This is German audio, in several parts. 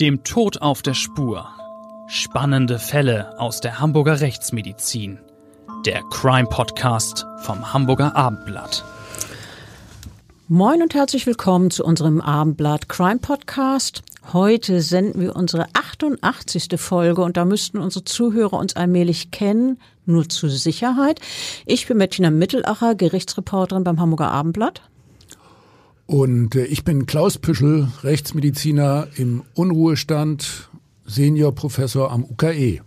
Dem Tod auf der Spur. Spannende Fälle aus der Hamburger Rechtsmedizin. Der Crime Podcast vom Hamburger Abendblatt. Moin und herzlich willkommen zu unserem Abendblatt Crime Podcast. Heute senden wir unsere 88. Folge und da müssten unsere Zuhörer uns allmählich kennen, nur zur Sicherheit. Ich bin Bettina Mittelacher, Gerichtsreporterin beim Hamburger Abendblatt. Und äh, ich bin Klaus Püschel, Rechtsmediziner im Unruhestand, Seniorprofessor am UKE.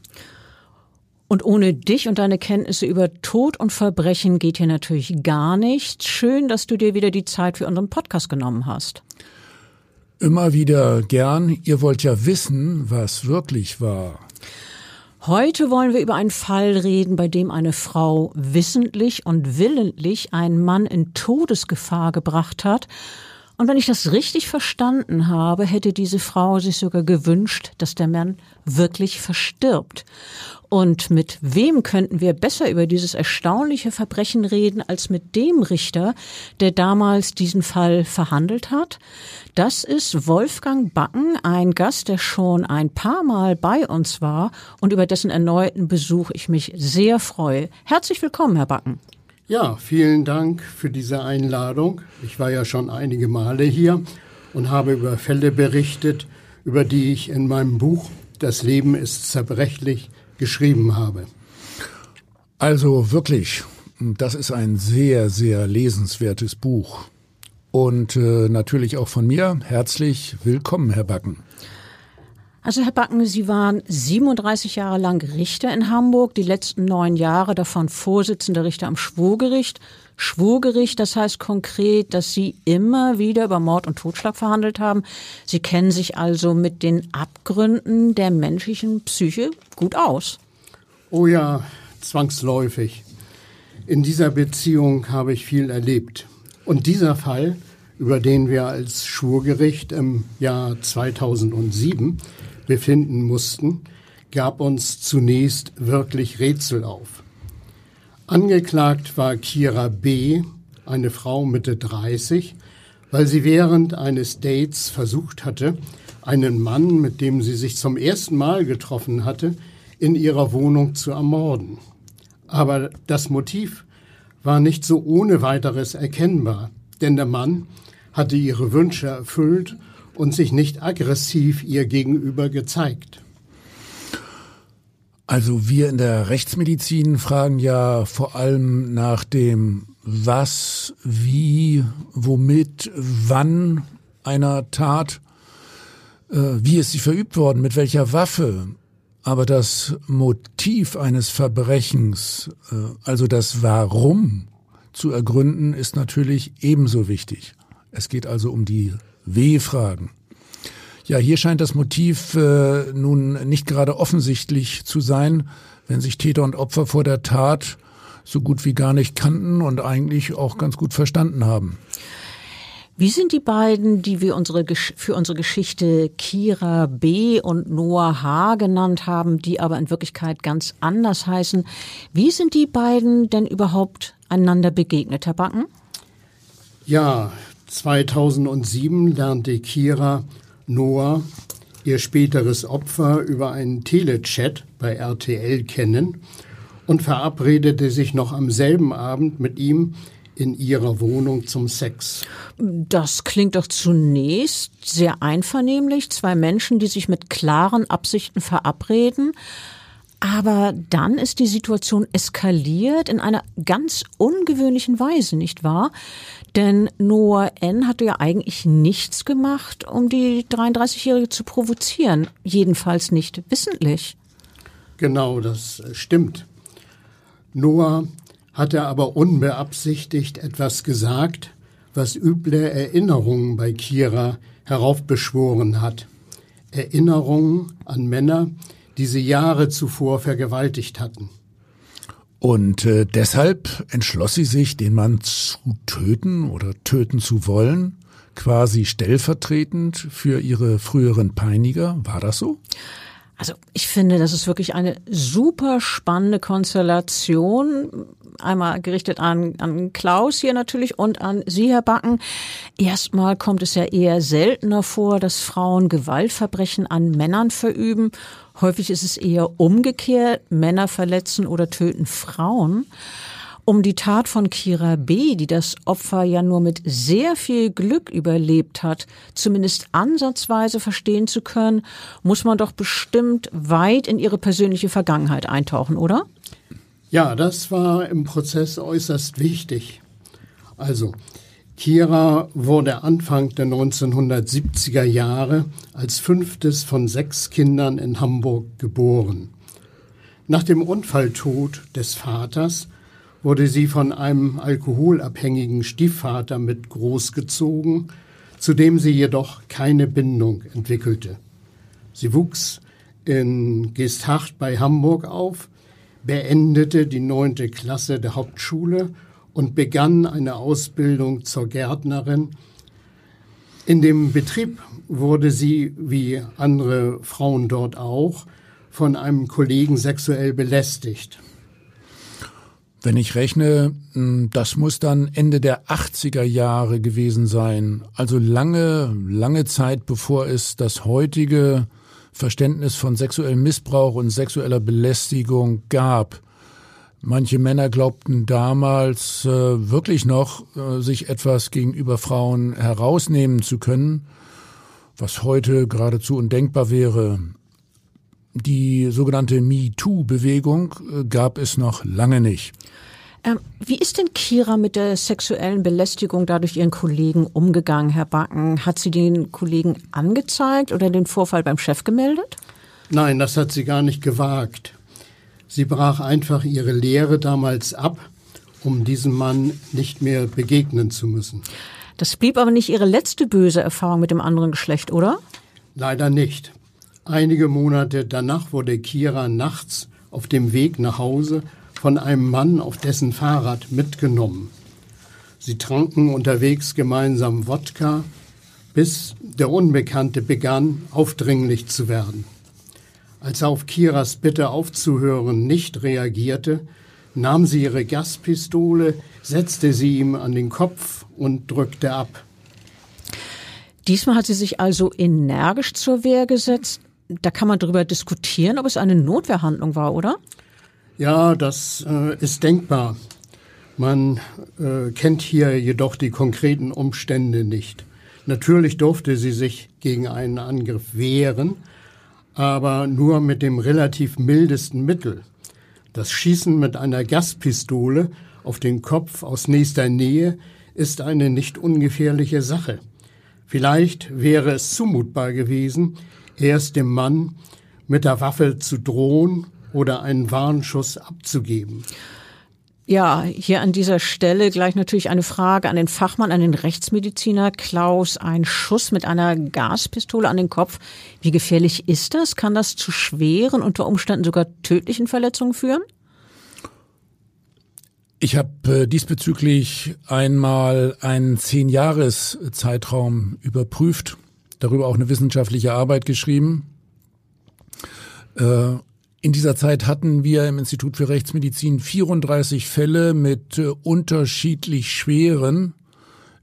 Und ohne dich und deine Kenntnisse über Tod und Verbrechen geht hier natürlich gar nichts. Schön, dass du dir wieder die Zeit für unseren Podcast genommen hast. Immer wieder gern. Ihr wollt ja wissen, was wirklich war. Heute wollen wir über einen Fall reden, bei dem eine Frau wissentlich und willentlich einen Mann in Todesgefahr gebracht hat. Und wenn ich das richtig verstanden habe, hätte diese Frau sich sogar gewünscht, dass der Mann wirklich verstirbt. Und mit wem könnten wir besser über dieses erstaunliche Verbrechen reden als mit dem Richter, der damals diesen Fall verhandelt hat? Das ist Wolfgang Backen, ein Gast, der schon ein paar Mal bei uns war und über dessen erneuten Besuch ich mich sehr freue. Herzlich willkommen, Herr Backen. Ja, vielen Dank für diese Einladung. Ich war ja schon einige Male hier und habe über Fälle berichtet, über die ich in meinem Buch Das Leben ist zerbrechlich geschrieben habe. Also wirklich, das ist ein sehr, sehr lesenswertes Buch. Und äh, natürlich auch von mir herzlich willkommen, Herr Backen. Also Herr Backen, Sie waren 37 Jahre lang Richter in Hamburg, die letzten neun Jahre davon Vorsitzender Richter am Schwurgericht. Schwurgericht, das heißt konkret, dass Sie immer wieder über Mord und Totschlag verhandelt haben. Sie kennen sich also mit den Abgründen der menschlichen Psyche gut aus. Oh ja, zwangsläufig. In dieser Beziehung habe ich viel erlebt. Und dieser Fall, über den wir als Schwurgericht im Jahr 2007 befinden mussten, gab uns zunächst wirklich Rätsel auf. Angeklagt war Kira B., eine Frau Mitte 30, weil sie während eines Dates versucht hatte, einen Mann, mit dem sie sich zum ersten Mal getroffen hatte, in ihrer Wohnung zu ermorden. Aber das Motiv war nicht so ohne weiteres erkennbar, denn der Mann hatte ihre Wünsche erfüllt und sich nicht aggressiv ihr gegenüber gezeigt. Also wir in der Rechtsmedizin fragen ja vor allem nach dem was, wie, womit, wann einer Tat, äh, wie ist sie verübt worden, mit welcher Waffe. Aber das Motiv eines Verbrechens, äh, also das Warum zu ergründen, ist natürlich ebenso wichtig. Es geht also um die W-Fragen. Ja, hier scheint das Motiv äh, nun nicht gerade offensichtlich zu sein, wenn sich Täter und Opfer vor der Tat so gut wie gar nicht kannten und eigentlich auch ganz gut verstanden haben. Wie sind die beiden, die wir unsere, für unsere Geschichte Kira B. und Noah H. genannt haben, die aber in Wirklichkeit ganz anders heißen, wie sind die beiden denn überhaupt einander begegnet, Herr Backen? Ja, 2007 lernte Kira Noah ihr späteres Opfer über einen Telechat bei RTL kennen und verabredete sich noch am selben Abend mit ihm in ihrer Wohnung zum Sex. Das klingt doch zunächst sehr einvernehmlich. Zwei Menschen, die sich mit klaren Absichten verabreden. Aber dann ist die Situation eskaliert in einer ganz ungewöhnlichen Weise, nicht wahr? Denn Noah N. hatte ja eigentlich nichts gemacht, um die 33-Jährige zu provozieren. Jedenfalls nicht wissentlich. Genau, das stimmt. Noah hatte aber unbeabsichtigt etwas gesagt, was üble Erinnerungen bei Kira heraufbeschworen hat. Erinnerungen an Männer, die sie Jahre zuvor vergewaltigt hatten. Und äh, deshalb entschloss sie sich, den Mann zu töten oder töten zu wollen, quasi stellvertretend für ihre früheren Peiniger. War das so? Also ich finde, das ist wirklich eine super spannende Konstellation. Einmal gerichtet an, an Klaus hier natürlich und an Sie, Herr Backen. Erstmal kommt es ja eher seltener vor, dass Frauen Gewaltverbrechen an Männern verüben. Häufig ist es eher umgekehrt. Männer verletzen oder töten Frauen. Um die Tat von Kira B., die das Opfer ja nur mit sehr viel Glück überlebt hat, zumindest ansatzweise verstehen zu können, muss man doch bestimmt weit in ihre persönliche Vergangenheit eintauchen, oder? Ja, das war im Prozess äußerst wichtig. Also, Kira wurde Anfang der 1970er Jahre als fünftes von sechs Kindern in Hamburg geboren. Nach dem Unfalltod des Vaters wurde sie von einem alkoholabhängigen Stiefvater mit großgezogen, zu dem sie jedoch keine Bindung entwickelte. Sie wuchs in Geesthacht bei Hamburg auf, beendete die neunte Klasse der Hauptschule und begann eine Ausbildung zur Gärtnerin. In dem Betrieb wurde sie, wie andere Frauen dort auch, von einem Kollegen sexuell belästigt. Wenn ich rechne, hm, das muss dann Ende der 80er Jahre gewesen sein. Also lange, lange Zeit, bevor es das heutige Verständnis von sexuellem Missbrauch und sexueller Belästigung gab. Manche Männer glaubten damals äh, wirklich noch, äh, sich etwas gegenüber Frauen herausnehmen zu können, was heute geradezu undenkbar wäre. Die sogenannte MeToo-Bewegung äh, gab es noch lange nicht. Ähm, wie ist denn Kira mit der sexuellen Belästigung dadurch ihren Kollegen umgegangen, Herr Backen? Hat sie den Kollegen angezeigt oder den Vorfall beim Chef gemeldet? Nein, das hat sie gar nicht gewagt. Sie brach einfach ihre Lehre damals ab, um diesem Mann nicht mehr begegnen zu müssen. Das blieb aber nicht ihre letzte böse Erfahrung mit dem anderen Geschlecht, oder? Leider nicht. Einige Monate danach wurde Kira nachts auf dem Weg nach Hause von einem Mann auf dessen Fahrrad mitgenommen. Sie tranken unterwegs gemeinsam Wodka, bis der Unbekannte begann, aufdringlich zu werden. Als er auf Kiras Bitte aufzuhören nicht reagierte, nahm sie ihre Gaspistole, setzte sie ihm an den Kopf und drückte ab. Diesmal hat sie sich also energisch zur Wehr gesetzt. Da kann man darüber diskutieren, ob es eine Notwehrhandlung war, oder? Ja, das äh, ist denkbar. Man äh, kennt hier jedoch die konkreten Umstände nicht. Natürlich durfte sie sich gegen einen Angriff wehren, aber nur mit dem relativ mildesten Mittel. Das Schießen mit einer Gaspistole auf den Kopf aus nächster Nähe ist eine nicht ungefährliche Sache. Vielleicht wäre es zumutbar gewesen, erst dem Mann mit der Waffe zu drohen oder einen Warnschuss abzugeben. Ja, hier an dieser Stelle gleich natürlich eine Frage an den Fachmann, an den Rechtsmediziner Klaus. Ein Schuss mit einer Gaspistole an den Kopf. Wie gefährlich ist das? Kann das zu schweren, unter Umständen sogar tödlichen Verletzungen führen? Ich habe äh, diesbezüglich einmal einen Zehn-Jahres-Zeitraum überprüft, darüber auch eine wissenschaftliche Arbeit geschrieben. Äh, in dieser Zeit hatten wir im Institut für Rechtsmedizin 34 Fälle mit äh, unterschiedlich schweren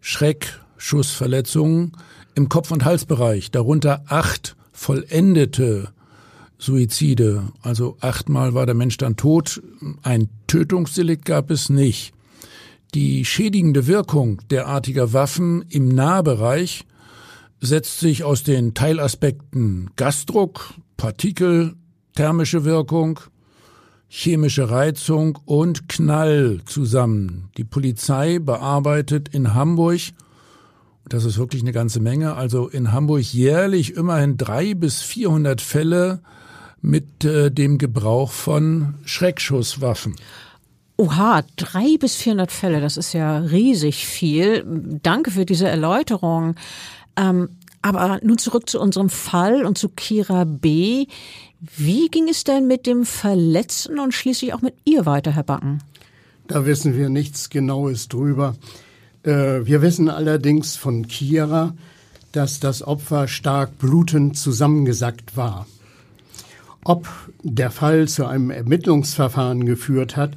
Schreckschussverletzungen im Kopf- und Halsbereich, darunter acht vollendete Suizide. Also achtmal war der Mensch dann tot. Ein Tötungsdelikt gab es nicht. Die schädigende Wirkung derartiger Waffen im Nahbereich setzt sich aus den Teilaspekten Gasdruck, Partikel, thermische Wirkung, chemische Reizung und Knall zusammen. Die Polizei bearbeitet in Hamburg, das ist wirklich eine ganze Menge, also in Hamburg jährlich immerhin drei bis vierhundert Fälle mit äh, dem Gebrauch von Schreckschusswaffen. Oha, drei bis vierhundert Fälle, das ist ja riesig viel. Danke für diese Erläuterung. Ähm, aber nun zurück zu unserem Fall und zu Kira B. Wie ging es denn mit dem Verletzten und schließlich auch mit ihr weiter, Herr Backen? Da wissen wir nichts Genaues drüber. Äh, wir wissen allerdings von Kira, dass das Opfer stark blutend zusammengesackt war. Ob der Fall zu einem Ermittlungsverfahren geführt hat,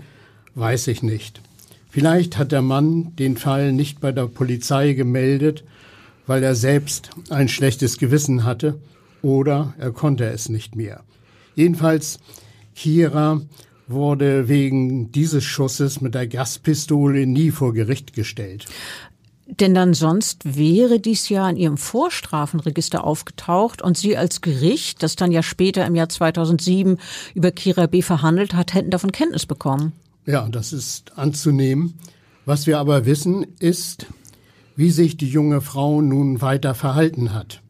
weiß ich nicht. Vielleicht hat der Mann den Fall nicht bei der Polizei gemeldet, weil er selbst ein schlechtes Gewissen hatte oder er konnte es nicht mehr. Jedenfalls, Kira wurde wegen dieses Schusses mit der Gaspistole nie vor Gericht gestellt. Denn dann sonst wäre dies ja in ihrem Vorstrafenregister aufgetaucht und Sie als Gericht, das dann ja später im Jahr 2007 über Kira B. verhandelt hat, hätten davon Kenntnis bekommen. Ja, das ist anzunehmen. Was wir aber wissen, ist, wie sich die junge Frau nun weiter verhalten hat.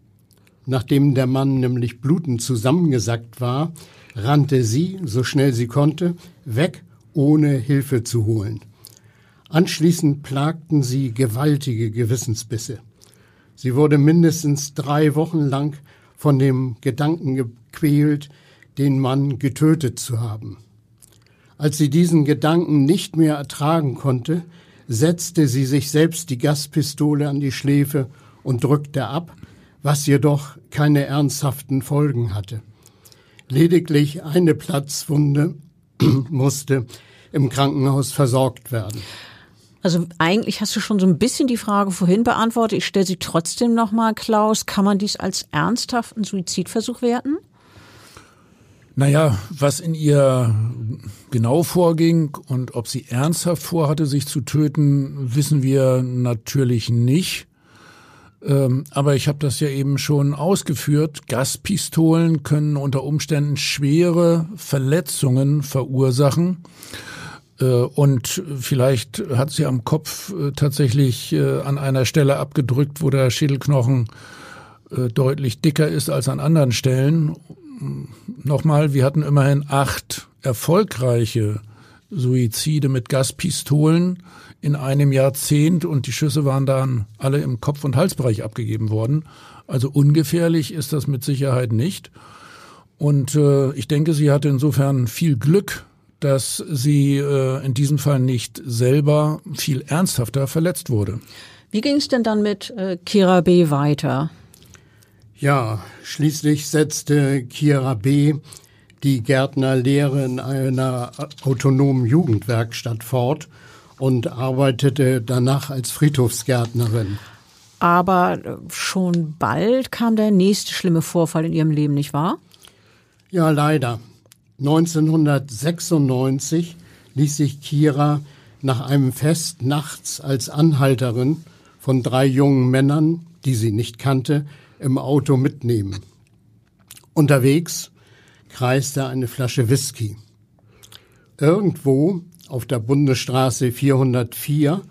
Nachdem der Mann nämlich blutend zusammengesackt war, rannte sie, so schnell sie konnte, weg, ohne Hilfe zu holen. Anschließend plagten sie gewaltige Gewissensbisse. Sie wurde mindestens drei Wochen lang von dem Gedanken gequält, den Mann getötet zu haben. Als sie diesen Gedanken nicht mehr ertragen konnte, setzte sie sich selbst die Gaspistole an die Schläfe und drückte ab, was jedoch keine ernsthaften Folgen hatte. Lediglich eine Platzwunde musste im Krankenhaus versorgt werden. Also eigentlich hast du schon so ein bisschen die Frage vorhin beantwortet. Ich stelle sie trotzdem nochmal, Klaus. Kann man dies als ernsthaften Suizidversuch werten? Naja, was in ihr genau vorging und ob sie ernsthaft vorhatte, sich zu töten, wissen wir natürlich nicht. Ähm, aber ich habe das ja eben schon ausgeführt. Gaspistolen können unter Umständen schwere Verletzungen verursachen. Äh, und vielleicht hat sie am Kopf äh, tatsächlich äh, an einer Stelle abgedrückt, wo der Schädelknochen deutlich dicker ist als an anderen Stellen nochmal, wir hatten immerhin acht erfolgreiche Suizide mit Gaspistolen in einem Jahrzehnt und die Schüsse waren dann alle im Kopf- und Halsbereich abgegeben worden. Also ungefährlich ist das mit Sicherheit nicht. Und äh, ich denke, sie hatte insofern viel Glück, dass sie äh, in diesem Fall nicht selber viel ernsthafter verletzt wurde. Wie ging es denn dann mit äh, Kira B. weiter? Ja, schließlich setzte Kira B. die Gärtnerlehre in einer autonomen Jugendwerkstatt fort und arbeitete danach als Friedhofsgärtnerin. Aber schon bald kam der nächste schlimme Vorfall in ihrem Leben, nicht wahr? Ja, leider. 1996 ließ sich Kira nach einem Fest nachts als Anhalterin von drei jungen Männern, die sie nicht kannte, im Auto mitnehmen. Unterwegs kreiste eine Flasche Whisky. Irgendwo auf der Bundesstraße 404,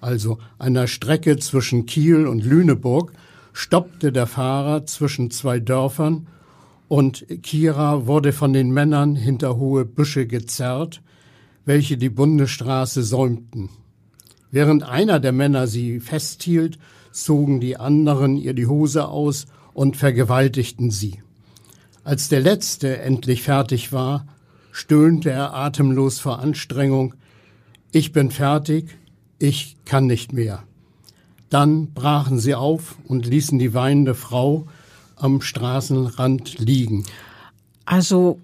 also einer Strecke zwischen Kiel und Lüneburg, stoppte der Fahrer zwischen zwei Dörfern und Kira wurde von den Männern hinter hohe Büsche gezerrt, welche die Bundesstraße säumten. Während einer der Männer sie festhielt, zogen die anderen ihr die Hose aus und vergewaltigten sie. Als der letzte endlich fertig war, stöhnte er atemlos vor Anstrengung Ich bin fertig, ich kann nicht mehr. Dann brachen sie auf und ließen die weinende Frau am Straßenrand liegen. Also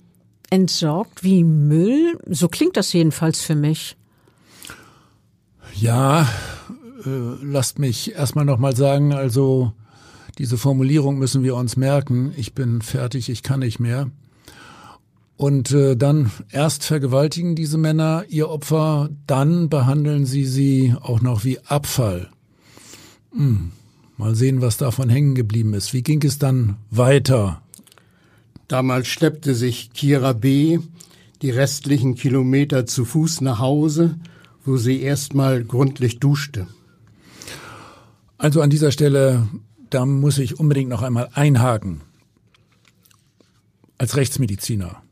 entsorgt wie Müll, so klingt das jedenfalls für mich. Ja, äh, lasst mich erstmal nochmal sagen, also diese Formulierung müssen wir uns merken. Ich bin fertig, ich kann nicht mehr. Und äh, dann erst vergewaltigen diese Männer ihr Opfer, dann behandeln sie sie auch noch wie Abfall. Hm. Mal sehen, was davon hängen geblieben ist. Wie ging es dann weiter? Damals schleppte sich Kira B. die restlichen Kilometer zu Fuß nach Hause, wo sie erstmal gründlich duschte. Also an dieser Stelle, da muss ich unbedingt noch einmal einhaken. Als Rechtsmediziner.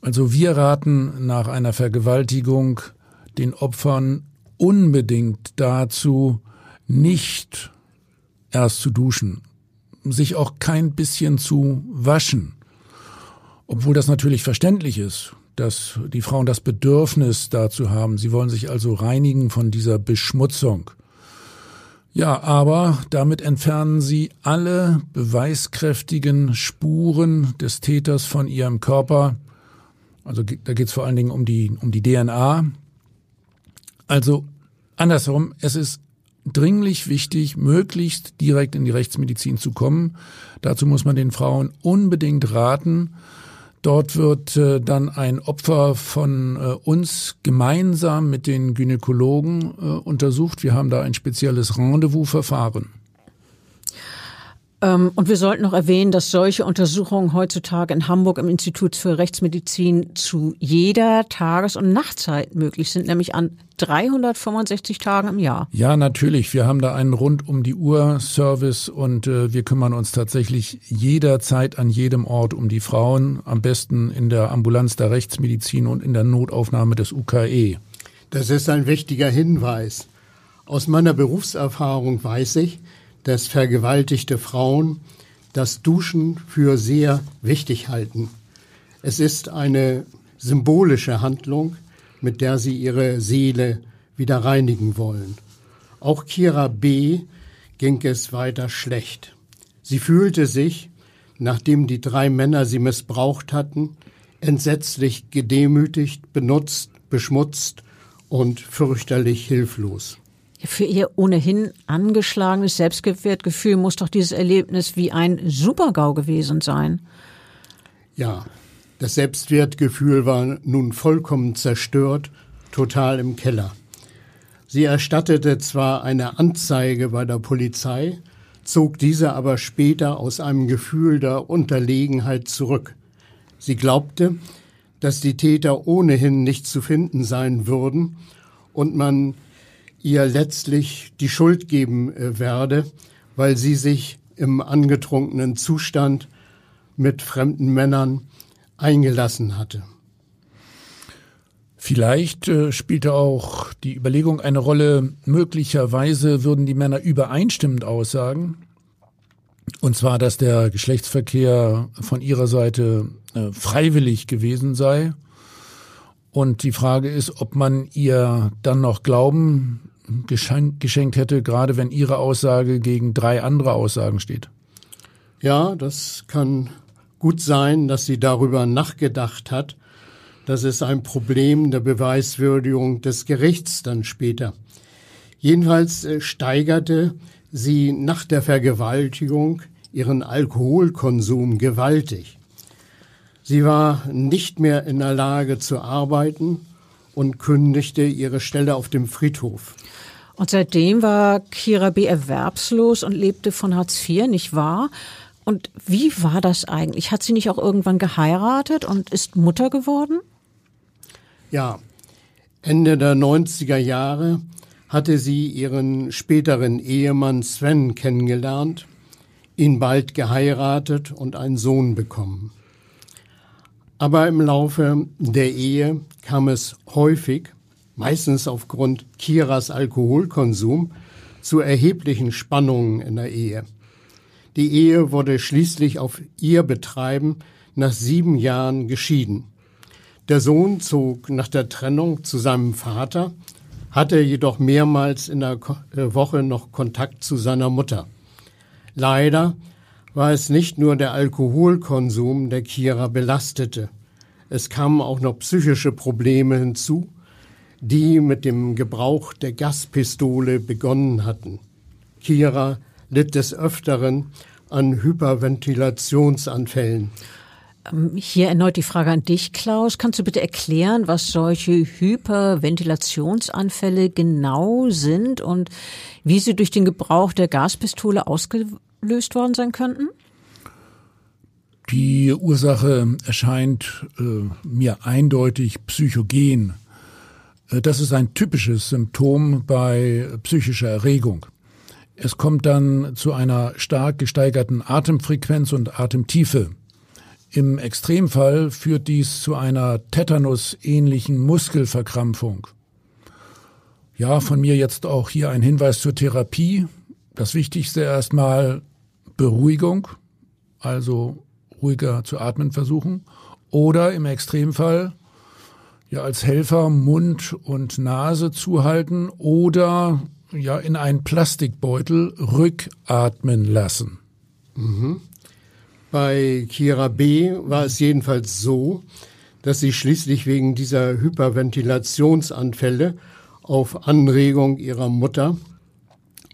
Also wir raten nach einer Vergewaltigung den Opfern unbedingt dazu, nicht erst zu duschen, sich auch kein bisschen zu waschen. Obwohl das natürlich verständlich ist, dass die Frauen das Bedürfnis dazu haben. Sie wollen sich also reinigen von dieser Beschmutzung. Ja, aber damit entfernen sie alle beweiskräftigen Spuren des Täters von ihrem Körper. Also da geht es vor allen Dingen um die, um die DNA. Also andersherum, es ist dringlich wichtig, möglichst direkt in die Rechtsmedizin zu kommen. Dazu muss man den Frauen unbedingt raten. Dort wird äh, dann ein Opfer von äh, uns gemeinsam mit den Gynäkologen äh, untersucht. Wir haben da ein spezielles Rendezvous-Verfahren. Ähm, und wir sollten noch erwähnen, dass solche Untersuchungen heutzutage in Hamburg im Institut für Rechtsmedizin zu jeder Tages- und Nachtzeit möglich sind, nämlich an 365 Tagen im Jahr. Ja, natürlich. Wir haben da einen rund um die Uhr Service und äh, wir kümmern uns tatsächlich jederzeit an jedem Ort um die Frauen, am besten in der Ambulanz der Rechtsmedizin und in der Notaufnahme des UKE. Das ist ein wichtiger Hinweis. Aus meiner Berufserfahrung weiß ich, dass vergewaltigte Frauen das Duschen für sehr wichtig halten. Es ist eine symbolische Handlung, mit der sie ihre Seele wieder reinigen wollen. Auch Kira B. ging es weiter schlecht. Sie fühlte sich, nachdem die drei Männer sie missbraucht hatten, entsetzlich gedemütigt, benutzt, beschmutzt und fürchterlich hilflos. Für ihr ohnehin angeschlagenes Selbstwertgefühl muss doch dieses Erlebnis wie ein Supergau gewesen sein. Ja, das Selbstwertgefühl war nun vollkommen zerstört, total im Keller. Sie erstattete zwar eine Anzeige bei der Polizei, zog diese aber später aus einem Gefühl der Unterlegenheit zurück. Sie glaubte, dass die Täter ohnehin nicht zu finden sein würden und man ihr letztlich die Schuld geben äh, werde, weil sie sich im angetrunkenen Zustand mit fremden Männern eingelassen hatte. Vielleicht äh, spielte auch die Überlegung eine Rolle, möglicherweise würden die Männer übereinstimmend aussagen. Und zwar, dass der Geschlechtsverkehr von ihrer Seite äh, freiwillig gewesen sei. Und die Frage ist, ob man ihr dann noch Glauben geschenkt hätte, gerade wenn Ihre Aussage gegen drei andere Aussagen steht? Ja, das kann gut sein, dass sie darüber nachgedacht hat. Das ist ein Problem der Beweiswürdigung des Gerichts dann später. Jedenfalls äh, steigerte sie nach der Vergewaltigung ihren Alkoholkonsum gewaltig. Sie war nicht mehr in der Lage zu arbeiten und kündigte ihre Stelle auf dem Friedhof. Und seitdem war Kira B. erwerbslos und lebte von Hartz IV, nicht wahr? Und wie war das eigentlich? Hat sie nicht auch irgendwann geheiratet und ist Mutter geworden? Ja, Ende der 90er Jahre hatte sie ihren späteren Ehemann Sven kennengelernt, ihn bald geheiratet und einen Sohn bekommen. Aber im Laufe der Ehe kam es häufig meistens aufgrund Kiras Alkoholkonsum, zu erheblichen Spannungen in der Ehe. Die Ehe wurde schließlich auf ihr Betreiben nach sieben Jahren geschieden. Der Sohn zog nach der Trennung zu seinem Vater, hatte jedoch mehrmals in der äh, Woche noch Kontakt zu seiner Mutter. Leider war es nicht nur der Alkoholkonsum, der Kira belastete. Es kamen auch noch psychische Probleme hinzu, die mit dem Gebrauch der Gaspistole begonnen hatten. Kira litt des Öfteren an Hyperventilationsanfällen. Ähm, hier erneut die Frage an dich, Klaus. Kannst du bitte erklären, was solche Hyperventilationsanfälle genau sind und wie sie durch den Gebrauch der Gaspistole ausgelöst worden sein könnten? Die Ursache erscheint äh, mir eindeutig psychogen. Äh, das ist ein typisches Symptom bei psychischer Erregung. Es kommt dann zu einer stark gesteigerten Atemfrequenz und Atemtiefe. Im Extremfall führt dies zu einer Tetanus-ähnlichen Muskelverkrampfung. Ja, von mir jetzt auch hier ein Hinweis zur Therapie. Das Wichtigste erstmal Beruhigung, also ruhiger zu atmen versuchen. Oder im Extremfall ja als Helfer Mund und Nase zuhalten oder ja in einen Plastikbeutel rückatmen lassen. Mhm. Bei Kira B. war es jedenfalls so, dass sie schließlich wegen dieser Hyperventilationsanfälle auf Anregung ihrer Mutter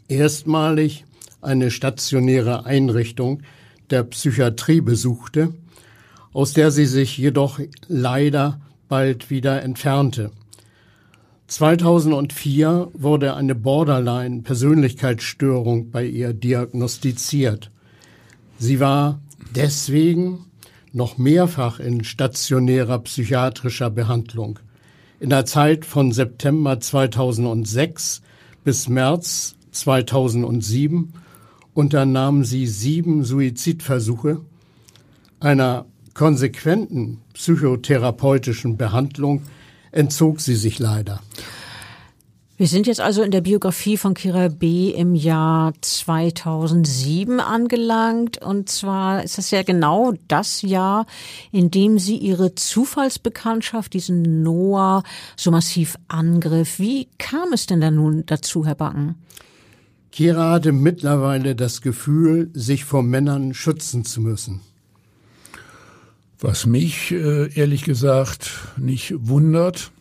erstmalig eine stationäre Einrichtung der Psychiatrie besuchte, aus der sie sich jedoch leider bald wieder entfernte. 2004 wurde eine Borderline-Persönlichkeitsstörung bei ihr diagnostiziert. Sie war deswegen noch mehrfach in stationärer psychiatrischer Behandlung. In der Zeit von September 2006 bis März 2007 unternahm sie sieben Suizidversuche. Einer konsequenten psychotherapeutischen Behandlung entzog sie sich leider. Wir sind jetzt also in der Biografie von Kira B. im Jahr 2007 angelangt. Und zwar ist das ja genau das Jahr, in dem sie ihre Zufallsbekanntschaft, diesen Noah, so massiv angriff. Wie kam es denn da nun dazu, Herr Backen? Kira hatte mittlerweile das Gefühl, sich vor Männern schützen zu müssen. Was mich äh, ehrlich gesagt nicht wundert,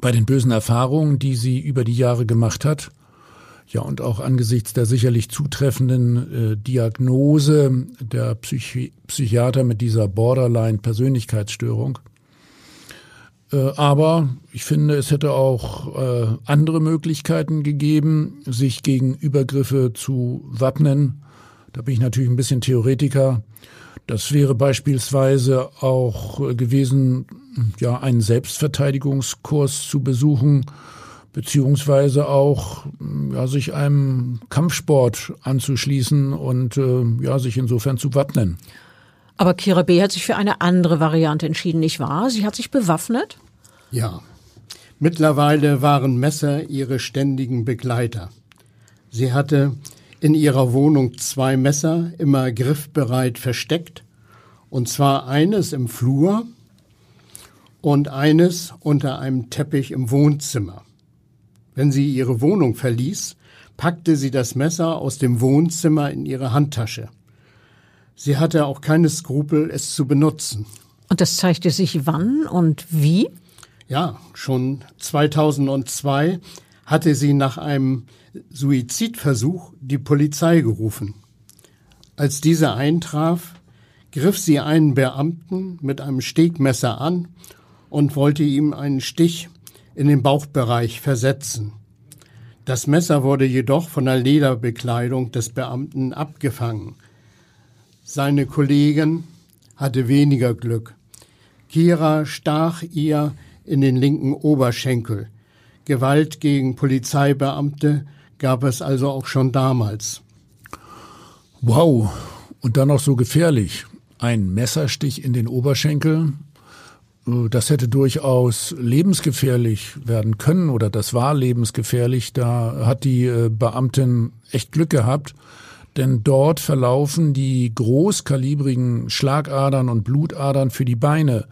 bei den bösen Erfahrungen, die sie über die Jahre gemacht hat, ja, und auch angesichts der sicherlich zutreffenden äh, Diagnose der Psychi Psychiater mit dieser Borderline-Persönlichkeitsstörung. Äh, aber ich finde, es hätte auch andere Möglichkeiten gegeben, sich gegen Übergriffe zu wappnen. Da bin ich natürlich ein bisschen Theoretiker. Das wäre beispielsweise auch äh, gewesen, ja, einen Selbstverteidigungskurs zu besuchen, beziehungsweise auch ja, sich einem Kampfsport anzuschließen und äh, ja, sich insofern zu wappnen. Aber Kira B. hat sich für eine andere Variante entschieden, nicht wahr? Sie hat sich bewaffnet? Ja. Mittlerweile waren Messer ihre ständigen Begleiter. Sie hatte in ihrer Wohnung zwei Messer immer griffbereit versteckt, und zwar eines im Flur und eines unter einem Teppich im Wohnzimmer. Wenn sie ihre Wohnung verließ, packte sie das Messer aus dem Wohnzimmer in ihre Handtasche. Sie hatte auch keine Skrupel, es zu benutzen. Und das zeigte sich wann und wie? Ja, schon 2002 hatte sie nach einem Suizidversuch die Polizei gerufen. Als dieser eintraf, griff sie einen Beamten mit einem Stegmesser an und wollte ihm einen Stich in den Bauchbereich versetzen. Das Messer wurde jedoch von der Lederbekleidung des Beamten abgefangen. Seine Kollegin hatte weniger Glück. Kira stach ihr in den linken Oberschenkel. Gewalt gegen Polizeibeamte gab es also auch schon damals. Wow, und dann noch so gefährlich. Ein Messerstich in den Oberschenkel, äh, das hätte durchaus lebensgefährlich werden können oder das war lebensgefährlich. Da hat die äh, Beamtin echt Glück gehabt, denn dort verlaufen die großkalibrigen Schlagadern und Blutadern für die Beine.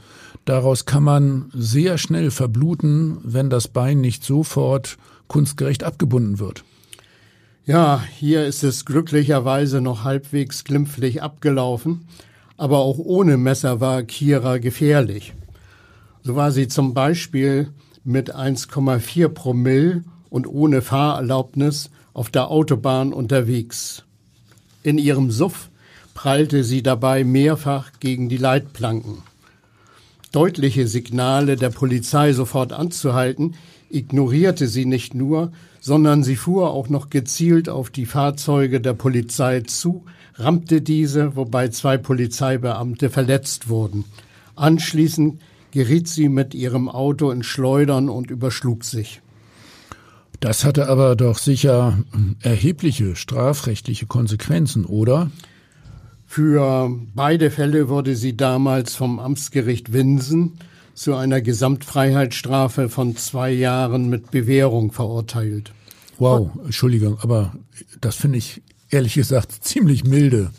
Daraus kann man sehr schnell verbluten, wenn das Bein nicht sofort kunstgerecht abgebunden wird. Ja, hier ist es glücklicherweise noch halbwegs glimpflich abgelaufen, aber auch ohne Messer war Kira gefährlich. So war sie zum Beispiel mit 1,4 Promille und ohne Fahrerlaubnis auf der Autobahn unterwegs. In ihrem Suff prallte sie dabei mehrfach gegen die Leitplanken. Deutliche Signale der Polizei sofort anzuhalten, ignorierte sie nicht nur, sondern sie fuhr auch noch gezielt auf die Fahrzeuge der Polizei zu, rammte diese, wobei zwei Polizeibeamte verletzt wurden. Anschließend geriet sie mit ihrem Auto in Schleudern und überschlug sich. Das hatte aber doch sicher erhebliche strafrechtliche Konsequenzen, oder? Für beide Fälle wurde sie damals vom Amtsgericht Winsen zu einer Gesamtfreiheitsstrafe von zwei Jahren mit Bewährung verurteilt. Wow, Entschuldigung, aber das finde ich ehrlich gesagt ziemlich milde.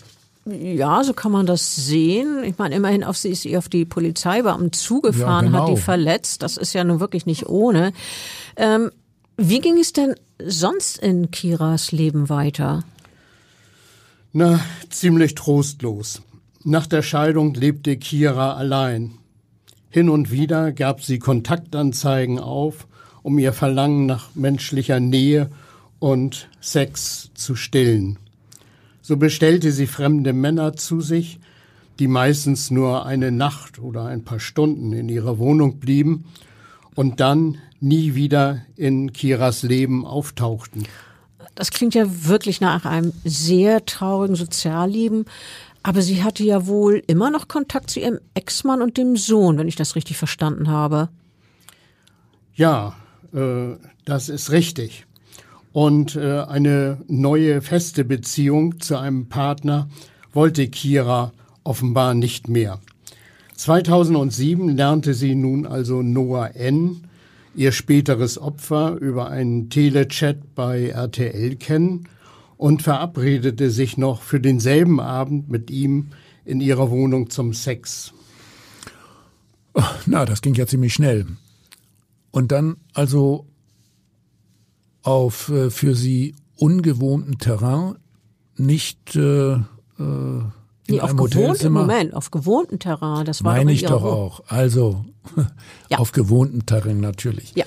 Ja, so kann man das sehen. Ich meine, immerhin auf sie ist sie auf die Polizeibeamten zugefahren, ja, genau. hat die verletzt. Das ist ja nun wirklich nicht ohne. Ähm, wie ging es denn sonst in Kiras Leben weiter? Na, ziemlich trostlos. Nach der Scheidung lebte Kira allein. Hin und wieder gab sie Kontaktanzeigen auf, um ihr Verlangen nach menschlicher Nähe und Sex zu stillen. So bestellte sie fremde Männer zu sich, die meistens nur eine Nacht oder ein paar Stunden in ihrer Wohnung blieben und dann nie wieder in Kiras Leben auftauchten. Das klingt ja wirklich nach einem sehr traurigen Sozialleben. Aber sie hatte ja wohl immer noch Kontakt zu ihrem Ex-Mann und dem Sohn, wenn ich das richtig verstanden habe. Ja, äh, das ist richtig. Und äh, eine neue feste Beziehung zu einem Partner wollte Kira offenbar nicht mehr. 2007 lernte sie nun also Noah N., ihr späteres Opfer, über einen Telechat bei RTL kennen und verabredete sich noch für denselben Abend mit ihm in ihrer Wohnung zum Sex. Na, das ging ja ziemlich schnell. Und dann also auf äh, für sie ungewohnten Terrain, nicht äh, äh, Nee, auf Hotelzimmer. Moment, auf gewohnten Terrain, das war Meine ich doch Wohnung. auch. Also Ja. auf gewohnten Terrain natürlich. Ja.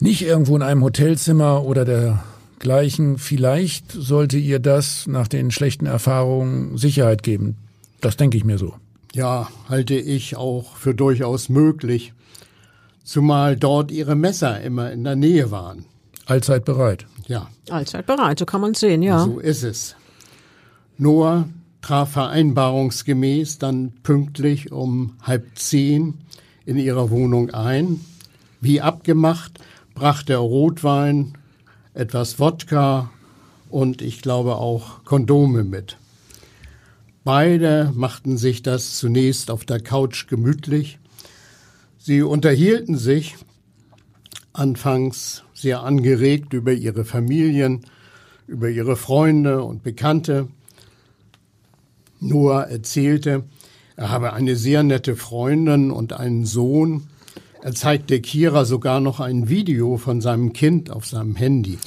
Nicht irgendwo in einem Hotelzimmer oder dergleichen. Vielleicht sollte ihr das nach den schlechten Erfahrungen Sicherheit geben. Das denke ich mir so. Ja, halte ich auch für durchaus möglich. Zumal dort ihre Messer immer in der Nähe waren. Allzeit bereit. Ja, Allzeit bereit, so kann man sehen, ja. so ist es. Noah traf vereinbarungsgemäß dann pünktlich um halb zehn in ihrer Wohnung ein. Wie abgemacht brachte er Rotwein, etwas Wodka und ich glaube auch Kondome mit. Beide machten sich das zunächst auf der Couch gemütlich. Sie unterhielten sich anfangs sehr angeregt über ihre Familien, über ihre Freunde und Bekannte. Noah erzählte, er habe eine sehr nette Freundin und einen Sohn. Er zeigte Kira sogar noch ein Video von seinem Kind auf seinem Handy.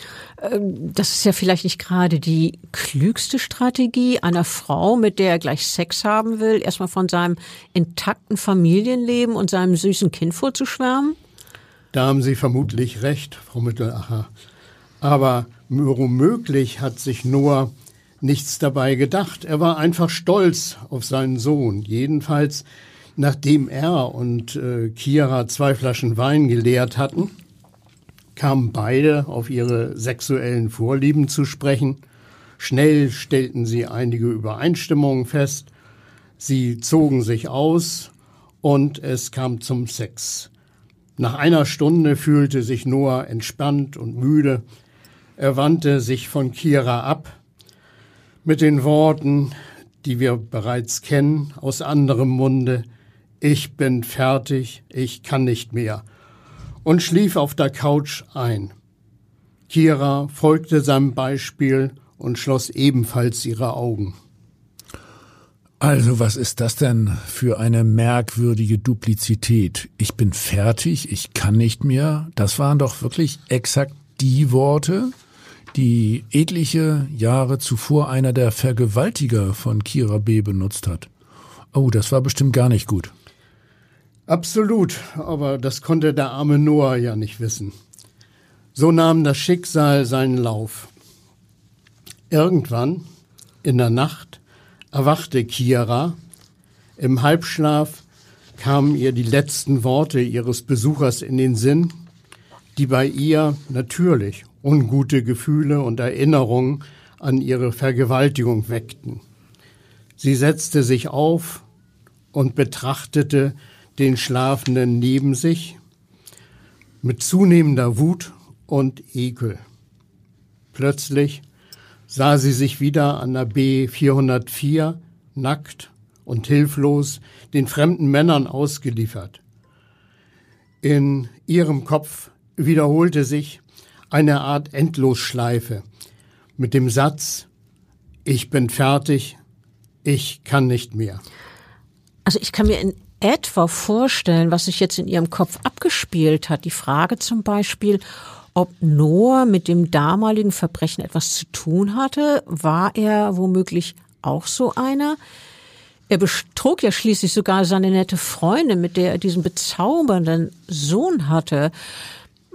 Das ist ja vielleicht nicht gerade die klügste Strategie einer Frau, mit der er gleich Sex haben will, erstmal von seinem intakten Familienleben und seinem süßen Kind vorzuschwärmen. Da haben Sie vermutlich recht, Frau Mittelacher. Aber womöglich hat sich Noah nichts dabei gedacht. Er war einfach stolz auf seinen Sohn. Jedenfalls, nachdem er und äh, Kira zwei Flaschen Wein geleert hatten, kamen beide auf ihre sexuellen Vorlieben zu sprechen. Schnell stellten sie einige Übereinstimmungen fest. Sie zogen sich aus und es kam zum Sex. Nach einer Stunde fühlte sich Noah entspannt und müde. Er wandte sich von Kira ab mit den Worten, die wir bereits kennen aus anderem Munde. Ich bin fertig, ich kann nicht mehr. Und schlief auf der Couch ein. Kira folgte seinem Beispiel und schloss ebenfalls ihre Augen. Also, was ist das denn für eine merkwürdige Duplizität? Ich bin fertig, ich kann nicht mehr. Das waren doch wirklich exakt die Worte, die etliche Jahre zuvor einer der Vergewaltiger von Kira B. benutzt hat. Oh, das war bestimmt gar nicht gut. Absolut, aber das konnte der arme Noah ja nicht wissen. So nahm das Schicksal seinen Lauf. Irgendwann, in der Nacht, erwachte Kira. Im Halbschlaf kamen ihr die letzten Worte ihres Besuchers in den Sinn, die bei ihr natürlich ungute Gefühle und Erinnerungen an ihre Vergewaltigung weckten. Sie setzte sich auf und betrachtete den Schlafenden neben sich mit zunehmender Wut und Ekel. Plötzlich sah sie sich wieder an der B 404 nackt und hilflos den fremden Männern ausgeliefert. In ihrem Kopf wiederholte sich eine Art Endlosschleife mit dem Satz Ich bin fertig, ich kann nicht mehr. Also ich kann mir in etwa vorstellen, was sich jetzt in ihrem Kopf abgespielt hat. Die Frage zum Beispiel, ob Noah mit dem damaligen Verbrechen etwas zu tun hatte. War er womöglich auch so einer? Er betrug ja schließlich sogar seine nette Freundin, mit der er diesen bezaubernden Sohn hatte.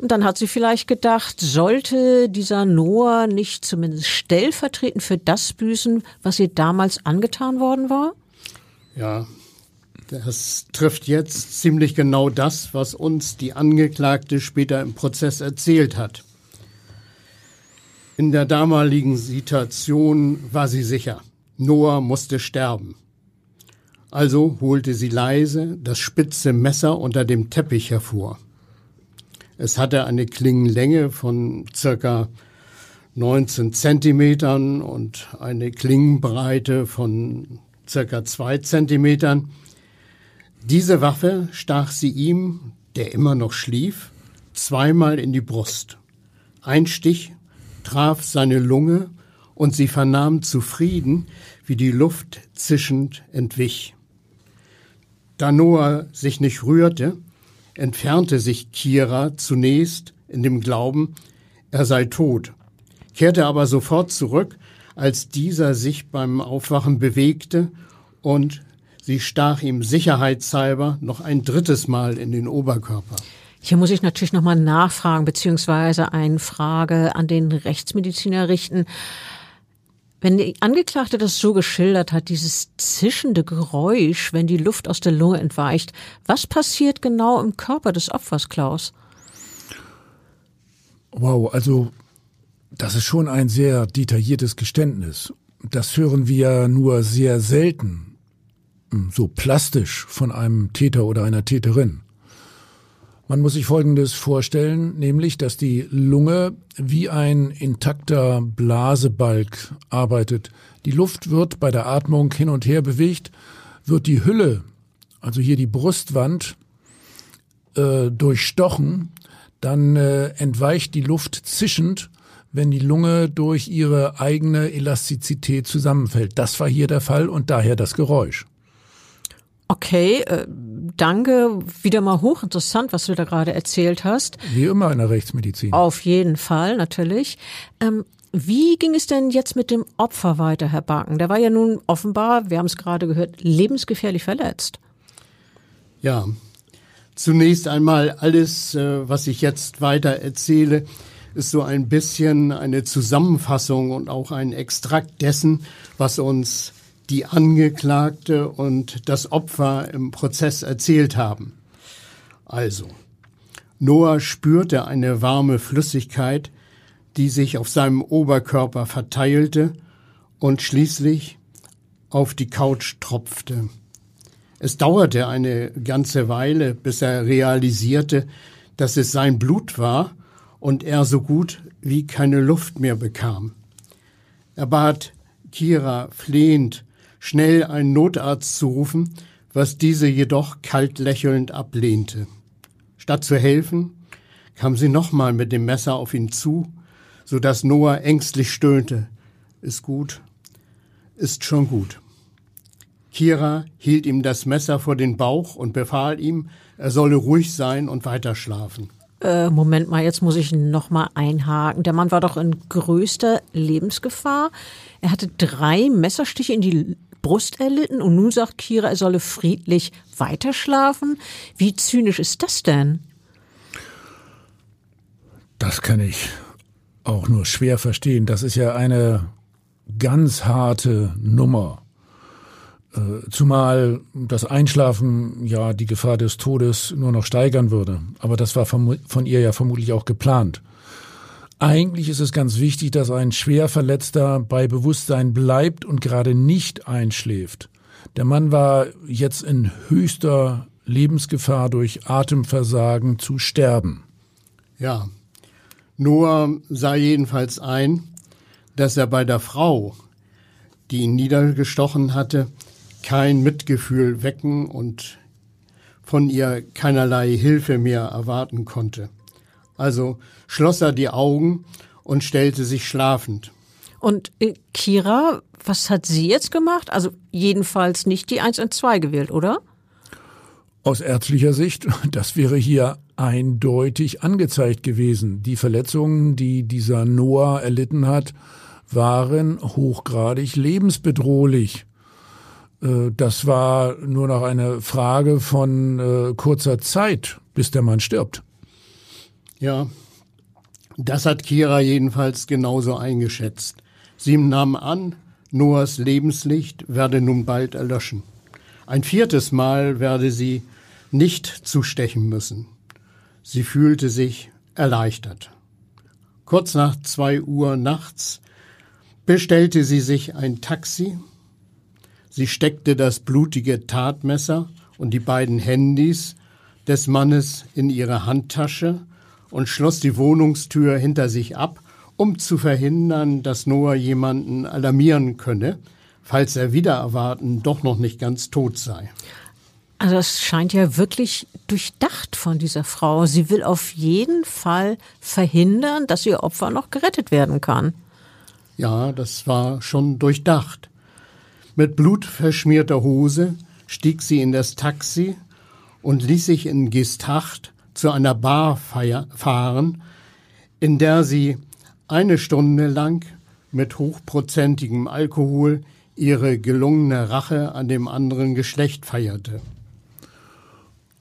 Dann hat sie vielleicht gedacht, sollte dieser Noah nicht zumindest stellvertretend für das büßen, was ihr damals angetan worden war? Ja, das trifft jetzt ziemlich genau das, was uns die Angeklagte später im Prozess erzählt hat. In der damaligen Situation war sie sicher, Noah musste sterben. Also holte sie leise das spitze Messer unter dem Teppich hervor. Es hatte eine Klingenlänge von circa 19 Zentimetern und eine Klingenbreite von circa zwei Zentimetern. Diese Waffe stach sie ihm, der immer noch schlief, zweimal in die Brust. Ein Stich traf seine Lunge und sie vernahm zufrieden, wie die Luft zischend entwich. Da Noah sich nicht rührte, entfernte sich Kira zunächst in dem Glauben, er sei tot, kehrte aber sofort zurück, als dieser sich beim Aufwachen bewegte und sie stach ihm sicherheitshalber noch ein drittes Mal in den Oberkörper. Hier muss ich natürlich nochmal nachfragen, beziehungsweise eine Frage an den Rechtsmediziner richten. Wenn die Angeklagte das so geschildert hat, dieses zischende Geräusch, wenn die Luft aus der Lunge entweicht, was passiert genau im Körper des Opfers, Klaus? Wow, also das ist schon ein sehr detailliertes Geständnis. Das hören wir nur sehr selten, hm, so plastisch von einem Täter oder einer Täterin. Man muss sich Folgendes vorstellen, nämlich, dass die Lunge wie ein intakter Blasebalg arbeitet. Die Luft wird bei der Atmung hin und her bewegt, wird die Hülle, also hier die Brustwand, äh, durchstochen, dann äh, entweicht die Luft zischend, wenn die Lunge durch ihre eigene Elastizität zusammenfällt. Das war hier der Fall und daher das Geräusch. Okay, äh, danke. Wieder mal hochinteressant, was du da gerade erzählt hast. Wie immer in der Rechtsmedizin. Auf jeden Fall, natürlich. Ähm, wie ging es denn jetzt mit dem Opfer weiter, Herr Baken? Der war ja nun offenbar, wir haben es gerade gehört, lebensgefährlich verletzt. Ja, zunächst einmal alles, äh, was ich jetzt weiter erzähle, ist so ein bisschen eine Zusammenfassung und auch ein Extrakt dessen, was uns die Angeklagte und das Opfer im Prozess erzählt haben. Also, Noah spürte eine warme Flüssigkeit, die sich auf seinem Oberkörper verteilte und schließlich auf die Couch tropfte. Es dauerte eine ganze Weile, bis er realisierte, dass es sein Blut war und er so gut wie keine Luft mehr bekam. Er bat Kira flehend, schnell einen Notarzt zu rufen, was diese jedoch kalt lächelnd ablehnte. Statt zu helfen, kam sie nochmal mit dem Messer auf ihn zu, so dass Noah ängstlich stöhnte. Ist gut, ist schon gut. Kira hielt ihm das Messer vor den Bauch und befahl ihm, er solle ruhig sein und weiterschlafen. Äh, Moment mal, jetzt muss ich noch mal einhaken. Der Mann war doch in größter Lebensgefahr. Er hatte drei Messerstiche in die Brust erlitten und nun sagt Kira, er solle friedlich weiterschlafen. Wie zynisch ist das denn? Das kann ich auch nur schwer verstehen. Das ist ja eine ganz harte Nummer. Äh, zumal das Einschlafen ja die Gefahr des Todes nur noch steigern würde. Aber das war von ihr ja vermutlich auch geplant. Eigentlich ist es ganz wichtig, dass ein Schwerverletzter bei Bewusstsein bleibt und gerade nicht einschläft. Der Mann war jetzt in höchster Lebensgefahr durch Atemversagen zu sterben. Ja, Noah sah jedenfalls ein, dass er bei der Frau, die ihn niedergestochen hatte, kein Mitgefühl wecken und von ihr keinerlei Hilfe mehr erwarten konnte. Also schloss er die Augen und stellte sich schlafend. Und äh, Kira, was hat sie jetzt gemacht? Also jedenfalls nicht die 1 und 2 gewählt, oder? Aus ärztlicher Sicht, das wäre hier eindeutig angezeigt gewesen. Die Verletzungen, die dieser Noah erlitten hat, waren hochgradig lebensbedrohlich. Äh, das war nur noch eine Frage von äh, kurzer Zeit, bis der Mann stirbt. Ja, das hat Kira jedenfalls genauso eingeschätzt. Sie nahm an, Noahs Lebenslicht werde nun bald erlöschen. Ein viertes Mal werde sie nicht zustechen müssen. Sie fühlte sich erleichtert. Kurz nach zwei Uhr nachts bestellte sie sich ein Taxi. Sie steckte das blutige Tatmesser und die beiden Handys des Mannes in ihre Handtasche und schloss die Wohnungstür hinter sich ab, um zu verhindern, dass Noah jemanden alarmieren könne, falls er wieder erwarten doch noch nicht ganz tot sei. Also es scheint ja wirklich durchdacht von dieser Frau. Sie will auf jeden Fall verhindern, dass ihr Opfer noch gerettet werden kann. Ja, das war schon durchdacht. Mit blutverschmierter Hose stieg sie in das Taxi und ließ sich in Gestacht zu einer Bar fahren, in der sie eine Stunde lang mit hochprozentigem Alkohol ihre gelungene Rache an dem anderen Geschlecht feierte.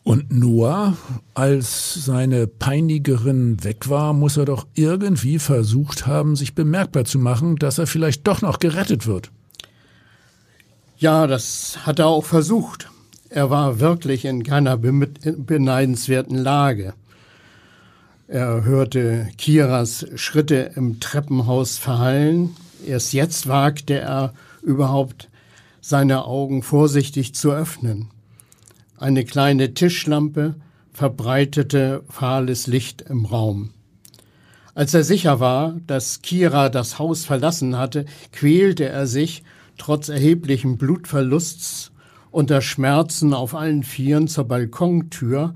Und Noah, als seine Peinigerin weg war, muss er doch irgendwie versucht haben, sich bemerkbar zu machen, dass er vielleicht doch noch gerettet wird. Ja, das hat er auch versucht. Er war wirklich in keiner beneidenswerten Lage. Er hörte Kiras Schritte im Treppenhaus verhallen. Erst jetzt wagte er überhaupt seine Augen vorsichtig zu öffnen. Eine kleine Tischlampe verbreitete fahles Licht im Raum. Als er sicher war, dass Kira das Haus verlassen hatte, quälte er sich trotz erheblichen Blutverlusts unter Schmerzen auf allen Vieren zur Balkontür,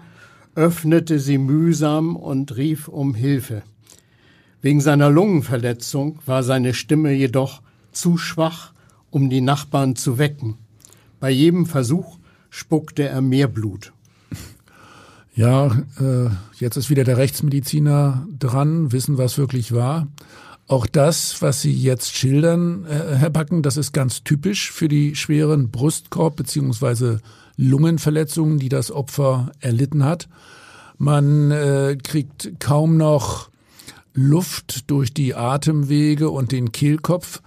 öffnete sie mühsam und rief um Hilfe. Wegen seiner Lungenverletzung war seine Stimme jedoch zu schwach, um die Nachbarn zu wecken. Bei jedem Versuch spuckte er mehr Blut. Ja, äh, jetzt ist wieder der Rechtsmediziner dran, wissen, was wirklich war. Auch das, was Sie jetzt schildern, äh, Herr Backen, das ist ganz typisch für die schweren Brustkorb- bzw. Lungenverletzungen, die das Opfer erlitten hat. Man äh, kriegt kaum noch Luft durch die Atemwege und den Kehlkopf.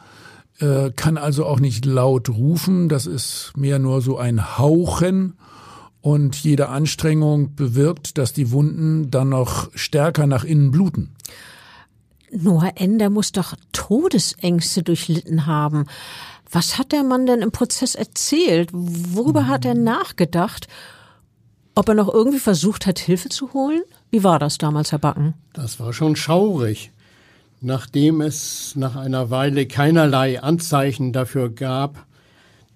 Äh, kann also auch nicht laut rufen, das ist mehr nur so ein Hauchen und jede Anstrengung bewirkt, dass die Wunden dann noch stärker nach innen bluten. Noah Ender muss doch Todesängste durchlitten haben. Was hat der Mann denn im Prozess erzählt? Worüber hat er nachgedacht? Ob er noch irgendwie versucht hat, Hilfe zu holen? Wie war das damals, Herr Backen? Das war schon schaurig. Nachdem es nach einer Weile keinerlei Anzeichen dafür gab,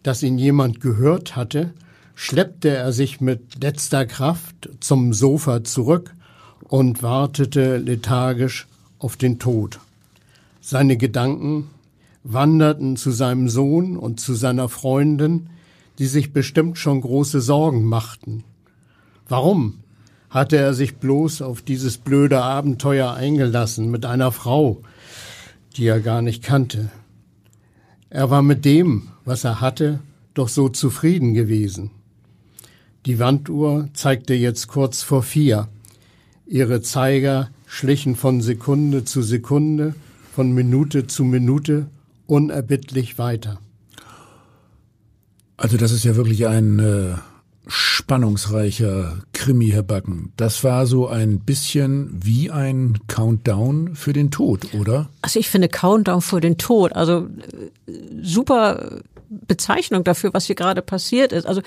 dass ihn jemand gehört hatte, schleppte er sich mit letzter Kraft zum Sofa zurück und wartete lethargisch auf den Tod. Seine Gedanken wanderten zu seinem Sohn und zu seiner Freundin, die sich bestimmt schon große Sorgen machten. Warum hatte er sich bloß auf dieses blöde Abenteuer eingelassen mit einer Frau, die er gar nicht kannte. Er war mit dem, was er hatte, doch so zufrieden gewesen. Die Wanduhr zeigte jetzt kurz vor vier. Ihre Zeiger schlichen von Sekunde zu Sekunde, von Minute zu Minute unerbittlich weiter. Also das ist ja wirklich ein äh, spannungsreicher Krimi, Herr Backen. Das war so ein bisschen wie ein Countdown für den Tod, oder? Also ich finde Countdown für den Tod, also äh, super Bezeichnung dafür, was hier gerade passiert ist. Also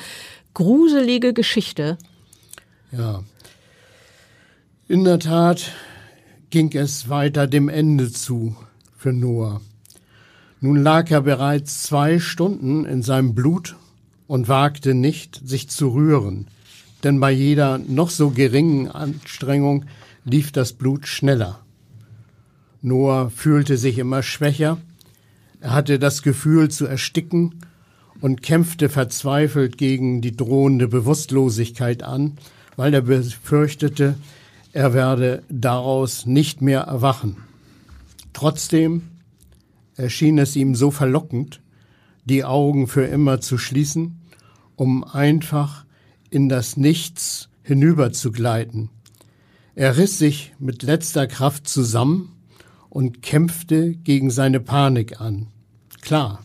gruselige Geschichte. Ja. In der Tat ging es weiter dem Ende zu für Noah. Nun lag er bereits zwei Stunden in seinem Blut und wagte nicht, sich zu rühren, denn bei jeder noch so geringen Anstrengung lief das Blut schneller. Noah fühlte sich immer schwächer, er hatte das Gefühl zu ersticken und kämpfte verzweifelt gegen die drohende Bewusstlosigkeit an, weil er befürchtete, er werde daraus nicht mehr erwachen. Trotzdem erschien es ihm so verlockend, die Augen für immer zu schließen, um einfach in das Nichts hinüberzugleiten. Er riss sich mit letzter Kraft zusammen und kämpfte gegen seine Panik an. Klar,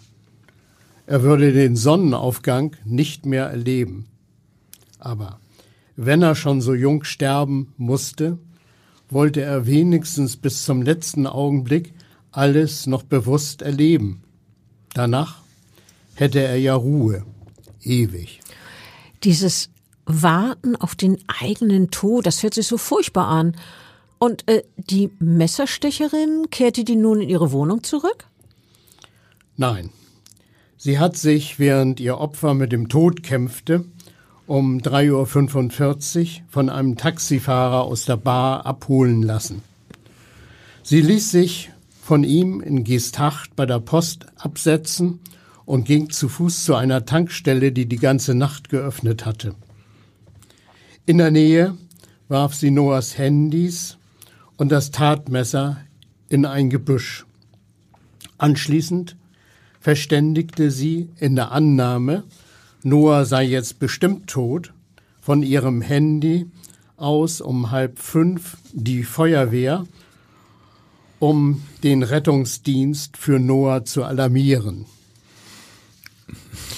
er würde den Sonnenaufgang nicht mehr erleben. Aber wenn er schon so jung sterben musste, wollte er wenigstens bis zum letzten Augenblick alles noch bewusst erleben. Danach hätte er ja Ruhe, ewig. Dieses Warten auf den eigenen Tod, das hört sich so furchtbar an. Und äh, die Messerstecherin, kehrte die nun in ihre Wohnung zurück? Nein. Sie hat sich, während ihr Opfer mit dem Tod kämpfte, um 3.45 Uhr von einem Taxifahrer aus der Bar abholen lassen. Sie ließ sich von ihm in Geesthacht bei der Post absetzen und ging zu Fuß zu einer Tankstelle, die die ganze Nacht geöffnet hatte. In der Nähe warf sie Noahs Handys und das Tatmesser in ein Gebüsch. Anschließend verständigte sie in der Annahme, Noah sei jetzt bestimmt tot, von ihrem Handy aus um halb fünf die Feuerwehr, um den Rettungsdienst für Noah zu alarmieren.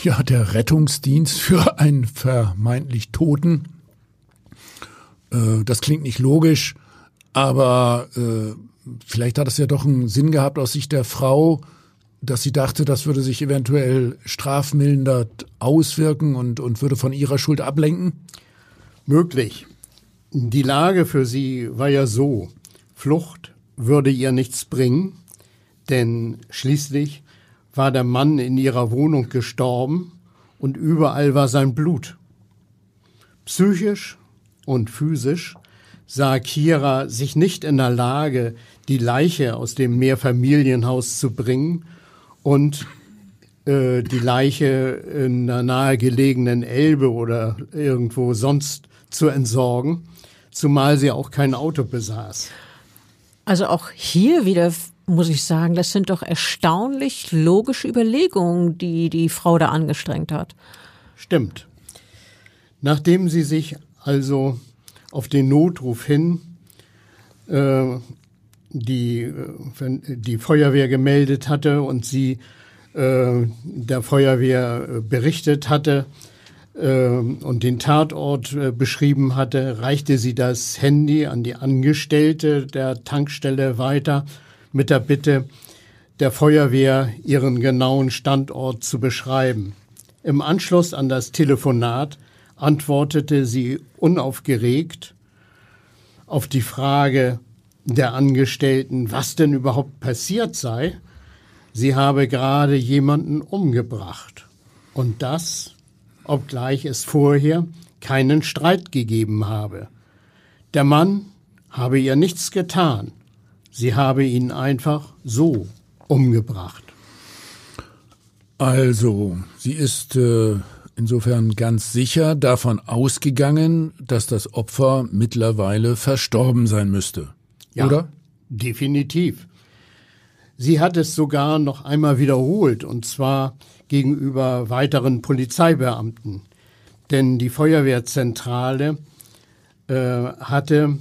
Ja, der Rettungsdienst für einen vermeintlich Toten äh, das klingt nicht logisch, aber äh, vielleicht hat es ja doch einen Sinn gehabt aus Sicht der Frau, dass sie dachte, das würde sich eventuell strafmildernd auswirken und, und würde von ihrer Schuld ablenken? Möglich. Die Lage für sie war ja so, Flucht würde ihr nichts bringen, denn schließlich war der Mann in ihrer Wohnung gestorben und überall war sein Blut. Psychisch und physisch sah Kira sich nicht in der Lage, die Leiche aus dem Mehrfamilienhaus zu bringen und äh, die Leiche in einer nahegelegenen Elbe oder irgendwo sonst zu entsorgen, zumal sie auch kein Auto besaß. Also auch hier wieder muss ich sagen, das sind doch erstaunlich logische Überlegungen, die die Frau da angestrengt hat. Stimmt. Nachdem sie sich also auf den Notruf hin äh, die, äh, die Feuerwehr gemeldet hatte und sie äh, der Feuerwehr äh, berichtet hatte äh, und den Tatort äh, beschrieben hatte, reichte sie das Handy an die Angestellte der Tankstelle weiter mit der Bitte, der Feuerwehr ihren genauen Standort zu beschreiben. Im Anschluss an das Telefonat antwortete sie unaufgeregt auf die Frage der Angestellten, was denn überhaupt passiert sei. Sie habe gerade jemanden umgebracht. Und das, obgleich es vorher keinen Streit gegeben habe. Der Mann habe ihr nichts getan. Sie habe ihn einfach so umgebracht. Also, sie ist äh, insofern ganz sicher davon ausgegangen, dass das Opfer mittlerweile verstorben sein müsste. Ja, oder? Definitiv. Sie hat es sogar noch einmal wiederholt, und zwar gegenüber weiteren Polizeibeamten. Denn die Feuerwehrzentrale äh, hatte,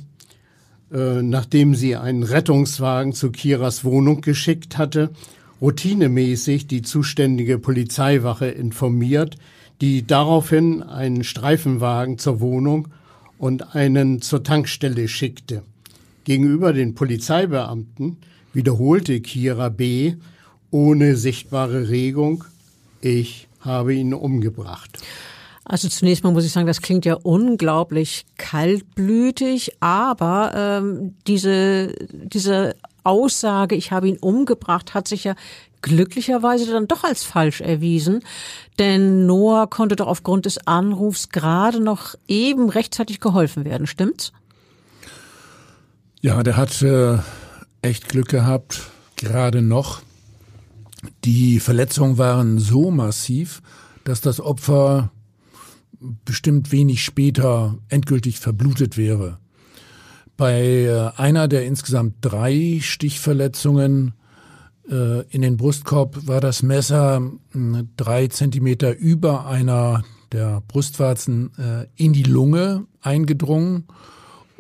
äh, nachdem sie einen Rettungswagen zu Kiras Wohnung geschickt hatte, routinemäßig die zuständige Polizeiwache informiert, die daraufhin einen Streifenwagen zur Wohnung und einen zur Tankstelle schickte. Gegenüber den Polizeibeamten wiederholte Kira B. ohne sichtbare Regung, ich habe ihn umgebracht. Also zunächst mal muss ich sagen, das klingt ja unglaublich kaltblütig, aber ähm, diese, diese Aussage, ich habe ihn umgebracht, hat sich ja glücklicherweise dann doch als falsch erwiesen, denn Noah konnte doch aufgrund des Anrufs gerade noch eben rechtzeitig geholfen werden, stimmt's? Ja, der hat äh, echt Glück gehabt, gerade noch. Die Verletzungen waren so massiv, dass das Opfer bestimmt wenig später endgültig verblutet wäre. Bei äh, einer der insgesamt drei Stichverletzungen äh, in den Brustkorb war das Messer äh, drei Zentimeter über einer der Brustwarzen äh, in die Lunge eingedrungen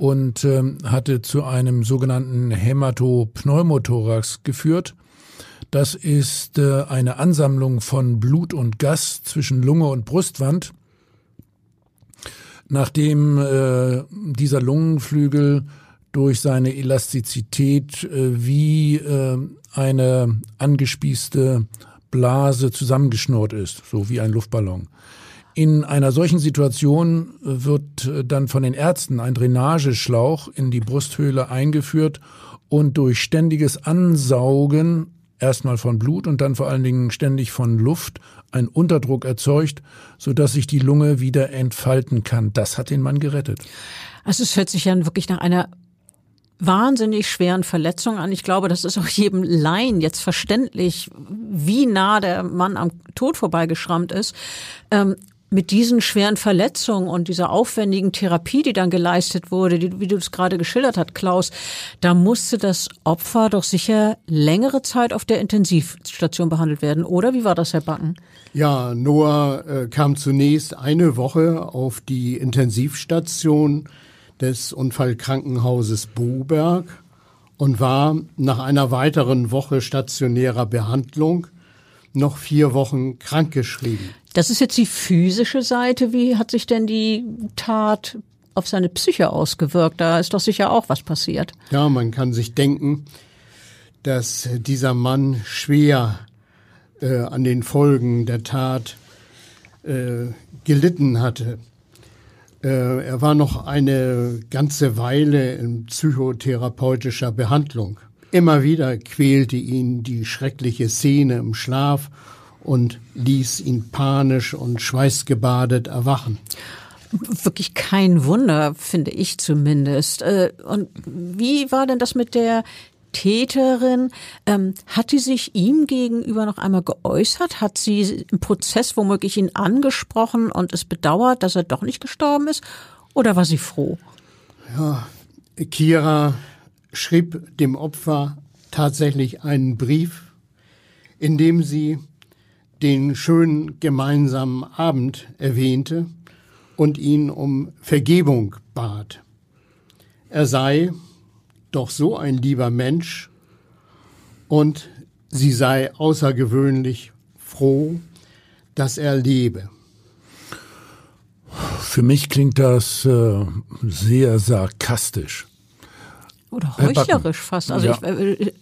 und ähm, hatte zu einem sogenannten Hämatopneumothorax geführt. Das ist äh, eine Ansammlung von Blut und Gas zwischen Lunge und Brustwand. Nachdem äh, dieser Lungenflügel durch seine Elastizität äh, wie äh, eine angespießte Blase zusammengeschnurrt ist, so wie ein Luftballon. In einer solchen Situation wird äh, dann von den Ärzten ein Drainageschlauch in die Brusthöhle eingeführt und durch ständiges Ansaugen erstmal von Blut und dann vor allen Dingen ständig von Luft ein Unterdruck erzeugt, so dass sich die Lunge wieder entfalten kann. Das hat den Mann gerettet. Also es hört sich ja wirklich nach einer wahnsinnig schweren Verletzung an. Ich glaube, das ist auch jedem Laien jetzt verständlich, wie nah der Mann am Tod vorbeigeschrammt ist. Mit diesen schweren Verletzungen und dieser aufwendigen Therapie, die dann geleistet wurde, die, wie du es gerade geschildert hast, Klaus, da musste das Opfer doch sicher längere Zeit auf der Intensivstation behandelt werden, oder? Wie war das, Herr Backen? Ja, Noah äh, kam zunächst eine Woche auf die Intensivstation des Unfallkrankenhauses Boberg und war nach einer weiteren Woche stationärer Behandlung noch vier Wochen krankgeschrieben. Das ist jetzt die physische Seite. Wie hat sich denn die Tat auf seine Psyche ausgewirkt? Da ist doch sicher auch was passiert. Ja, man kann sich denken, dass dieser Mann schwer äh, an den Folgen der Tat äh, gelitten hatte. Äh, er war noch eine ganze Weile in psychotherapeutischer Behandlung. Immer wieder quälte ihn die schreckliche Szene im Schlaf und ließ ihn panisch und schweißgebadet erwachen. Wirklich kein Wunder, finde ich zumindest. Äh, und wie war denn das mit der Täterin, ähm, hat die sich ihm gegenüber noch einmal geäußert? Hat sie im Prozess womöglich ihn angesprochen und es bedauert, dass er doch nicht gestorben ist? Oder war sie froh? Ja, Kira schrieb dem Opfer tatsächlich einen Brief, in dem sie den schönen gemeinsamen Abend erwähnte und ihn um Vergebung bat. Er sei doch so ein lieber Mensch und sie sei außergewöhnlich froh, dass er lebe. Für mich klingt das äh, sehr sarkastisch. Oder heuchlerisch fast. Also ja. ich, äh,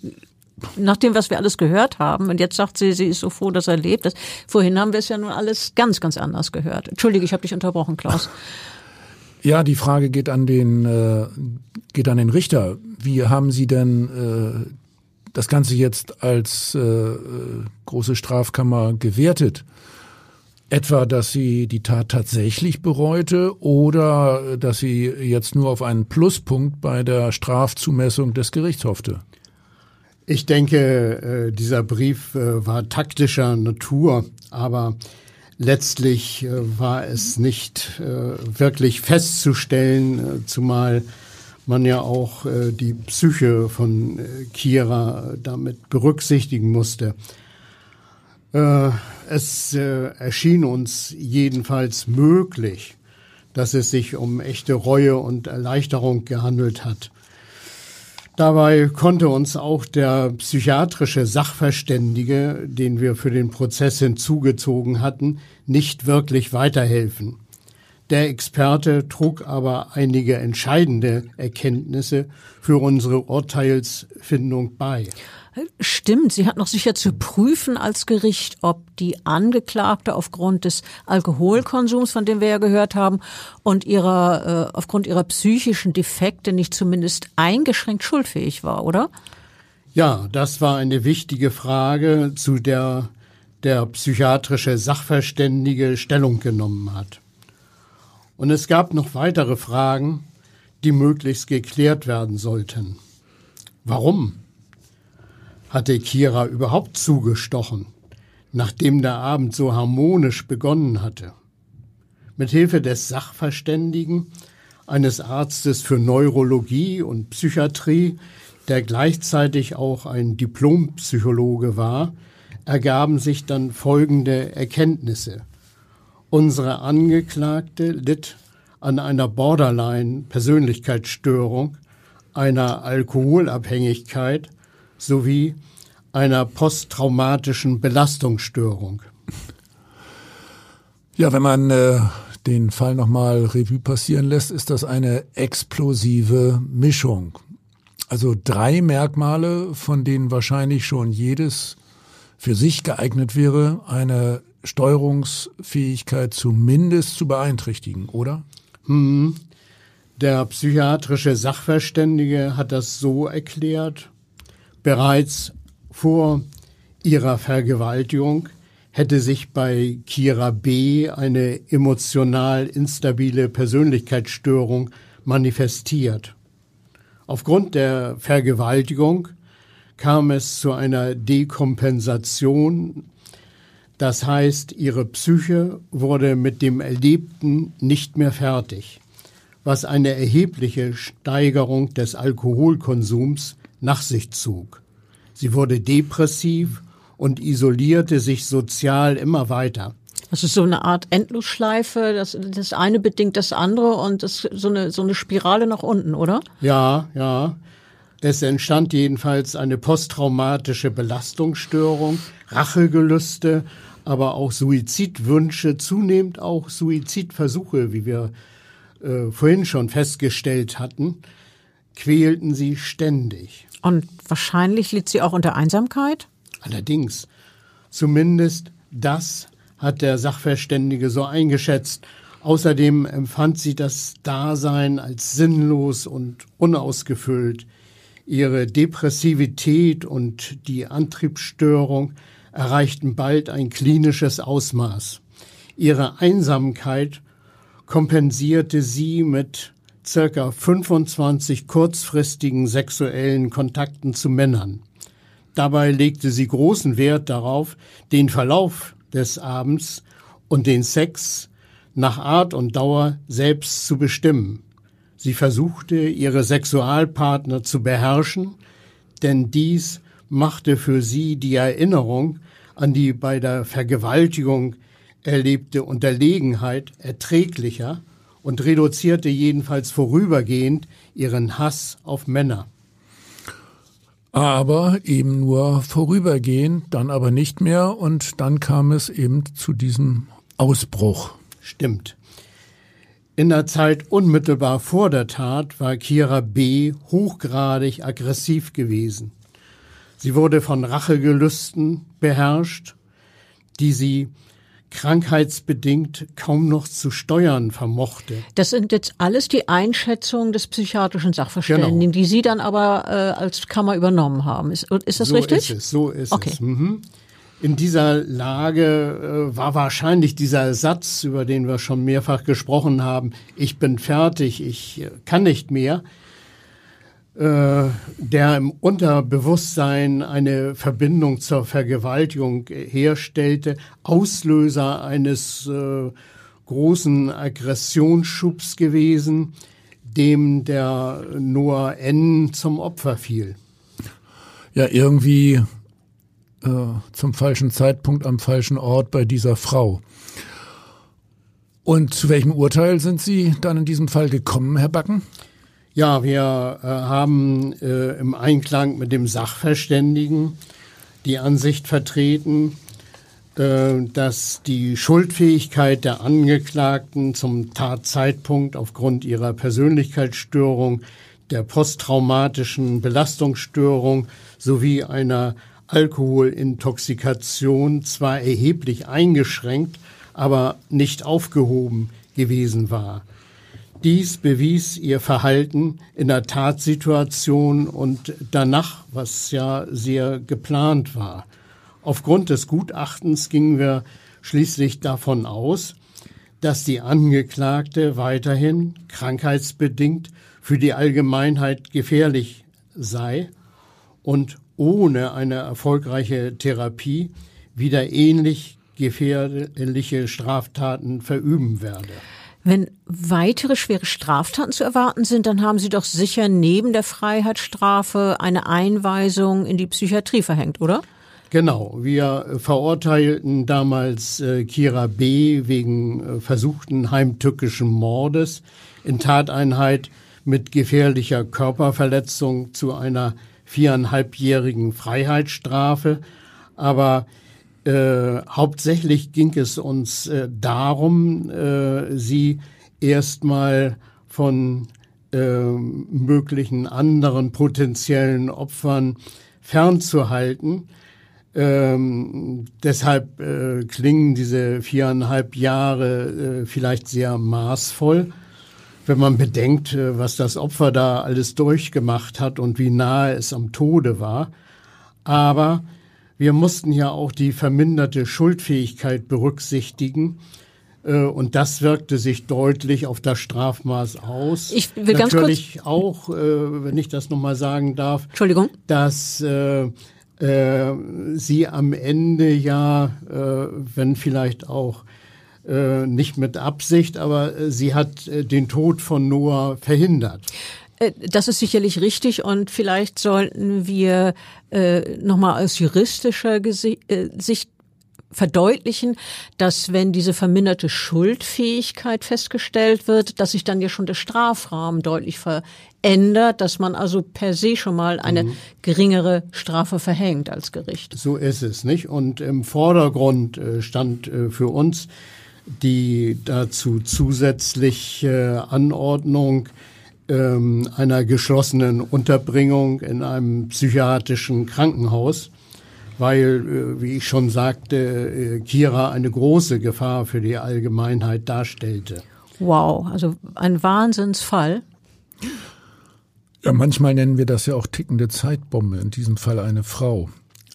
nach dem, was wir alles gehört haben, und jetzt sagt sie, sie ist so froh, dass er lebt. Das, vorhin haben wir es ja nun alles ganz, ganz anders gehört. Entschuldige, ich habe dich unterbrochen, Klaus. Ja, die Frage geht an den äh, geht an den Richter. Wie haben Sie denn äh, das Ganze jetzt als äh, große Strafkammer gewertet? Etwa, dass sie die Tat tatsächlich bereute oder dass sie jetzt nur auf einen Pluspunkt bei der Strafzumessung des Gerichts hoffte? Ich denke, äh, dieser Brief äh, war taktischer Natur, aber letztlich äh, war es nicht wirklich festzustellen, zumal man ja auch die Psyche von Kira damit berücksichtigen musste. Es erschien uns jedenfalls möglich, dass es sich um echte Reue und Erleichterung gehandelt hat. Dabei konnte uns auch der psychiatrische Sachverständige, den wir für den Prozess hinzugezogen hatten, nicht wirklich weiterhelfen. Der Experte trug aber einige entscheidende Erkenntnisse für unsere Urteilsfindung bei. Stimmt, sie hat noch sicher zu prüfen als Gericht, ob die Angeklagte aufgrund des Alkoholkonsums, von dem wir ja gehört haben, und ihrer äh, aufgrund ihrer psychischen Defekte nicht zumindest eingeschränkt schuldfähig war, oder? Ja, das war eine wichtige Frage, zu der der psychiatrische Sachverständige Stellung genommen hat. Und es gab noch weitere Fragen, die möglichst geklärt werden sollten. Warum hatte Kira überhaupt zugestochen, nachdem der Abend so harmonisch begonnen hatte? mit Hilfe des Sachverständigen, eines Arztes für Neurologie und Psychiatrie, der gleichzeitig auch ein Diplompsychologe war, ergaben sich dann folgende Erkenntnisse. Unsere Angeklagte litt an einer Borderline-Persönlichkeitsstörung, einer Alkoholabhängigkeit sowie einer posttraumatischen Belastungsstörung. Ja, wenn man äh, den Fall nochmal Revue passieren lässt, ist das eine explosive Mischung. Also drei Merkmale, von denen wahrscheinlich schon jedes für sich geeignet wäre, eine Steuerungsfähigkeit zumindest zu beeinträchtigen, oder? Hm. Der psychiatrische Sachverständige hat das so erklärt. Bereits vor ihrer Vergewaltigung hätte sich bei Kira B. eine emotional instabile Persönlichkeitsstörung manifestiert. Aufgrund der Vergewaltigung kam es zu einer Dekompensation, das heißt, ihre Psyche wurde mit dem Erlebten nicht mehr fertig, was eine erhebliche Steigerung des Alkoholkonsums nach sich zog. Sie wurde depressiv und isolierte sich sozial immer weiter. Das ist so eine Art Endlosschleife, das, das eine bedingt das andere und das so eine, so eine Spirale nach unten, oder? Ja, ja. Es entstand jedenfalls eine posttraumatische Belastungsstörung, Rachegelüste, aber auch Suizidwünsche, zunehmend auch Suizidversuche, wie wir äh, vorhin schon festgestellt hatten, quälten sie ständig. Und wahrscheinlich litt sie auch unter Einsamkeit? Allerdings, zumindest das hat der Sachverständige so eingeschätzt. Außerdem empfand sie das Dasein als sinnlos und unausgefüllt. Ihre Depressivität und die Antriebsstörung erreichten bald ein klinisches Ausmaß. Ihre Einsamkeit kompensierte sie mit circa 25 kurzfristigen sexuellen Kontakten zu Männern. Dabei legte sie großen Wert darauf, den Verlauf des Abends und den Sex nach Art und Dauer selbst zu bestimmen. Sie versuchte, ihre Sexualpartner zu beherrschen, denn dies machte für sie die Erinnerung an die bei der Vergewaltigung erlebte Unterlegenheit erträglicher und reduzierte jedenfalls vorübergehend ihren Hass auf Männer aber eben nur vorübergehend, dann aber nicht mehr und dann kam es eben zu diesem Ausbruch. Stimmt. In der Zeit unmittelbar vor der Tat war Kira B. hochgradig aggressiv gewesen. Sie wurde von Rachegelüsten beherrscht, die sie krankheitsbedingt kaum noch zu steuern vermochte. Das sind jetzt alles die Einschätzungen des psychiatrischen Sachverständigen, genau. die Sie dann aber äh, als Kammer übernommen haben. Ist, ist das so richtig? So ist es, so ist okay. es. Mhm. In dieser Lage äh, war wahrscheinlich dieser Satz, über den wir schon mehrfach gesprochen haben, ich bin fertig, ich äh, kann nicht mehr, der im Unterbewusstsein eine Verbindung zur Vergewaltigung herstellte, Auslöser eines äh, großen Aggressionsschubs gewesen, dem der Noah N. zum Opfer fiel. Ja, irgendwie äh, zum falschen Zeitpunkt am falschen Ort bei dieser Frau. Und zu welchem Urteil sind Sie dann in diesem Fall gekommen, Herr Backen? Ja, wir äh, haben äh, im Einklang mit dem Sachverständigen die Ansicht vertreten, äh, dass die Schuldfähigkeit der Angeklagten zum Tatzeitpunkt aufgrund ihrer Persönlichkeitsstörung, der posttraumatischen Belastungsstörung sowie einer Alkoholintoxikation zwar erheblich eingeschränkt, aber nicht aufgehoben gewesen war. Dies bewies ihr Verhalten in der Tatsituation und danach, was ja sehr geplant war. Aufgrund des Gutachtens gingen wir schließlich davon aus, dass die Angeklagte weiterhin krankheitsbedingt für die Allgemeinheit gefährlich sei und ohne eine erfolgreiche Therapie wieder ähnlich gefährliche Straftaten verüben werde. Wenn weitere schwere Straftaten zu erwarten sind, dann haben Sie doch sicher neben der Freiheitsstrafe eine Einweisung in die Psychiatrie verhängt, oder? Genau, wir verurteilten damals äh, Kira B. wegen äh, versuchten heimtückischen Mordes in Tateinheit mit gefährlicher Körperverletzung zu einer viereinhalbjährigen Freiheitsstrafe. Aber äh, hauptsächlich ging es uns äh, darum, äh, sie erstmal von äh, möglichen anderen potenziellen Opfern fernzuhalten. Ähm, deshalb äh, klingen diese viereinhalb Jahre vielleicht sehr maßvoll wenn man bedenkt, was das Opfer da alles durchgemacht hat und wie nahe es am Tode war. Aber wir mussten ja auch die verminderte Schuldfähigkeit berücksichtigen. Äh, und das wirkte sich deutlich auf das Strafmaß aus. Ich will ganz Natürlich kurz auch, äh, wenn ich das nochmal sagen darf, Entschuldigung. dass äh, sie am Ende ja, wenn vielleicht auch nicht mit Absicht, aber sie hat den Tod von Noah verhindert. Das ist sicherlich richtig und vielleicht sollten wir äh, nochmal aus juristischer äh, Sicht verdeutlichen, dass wenn diese verminderte Schuldfähigkeit festgestellt wird, dass sich dann ja schon der Strafrahmen deutlich verändert, dass man also per se schon mal eine mhm. geringere Strafe verhängt als Gericht. So ist es, nicht? Und im Vordergrund stand für uns die dazu zusätzliche Anordnung ähm, einer geschlossenen Unterbringung in einem psychiatrischen Krankenhaus, weil, äh, wie ich schon sagte, äh, Kira eine große Gefahr für die Allgemeinheit darstellte. Wow, also ein Wahnsinnsfall. Ja, manchmal nennen wir das ja auch tickende Zeitbombe, in diesem Fall eine Frau.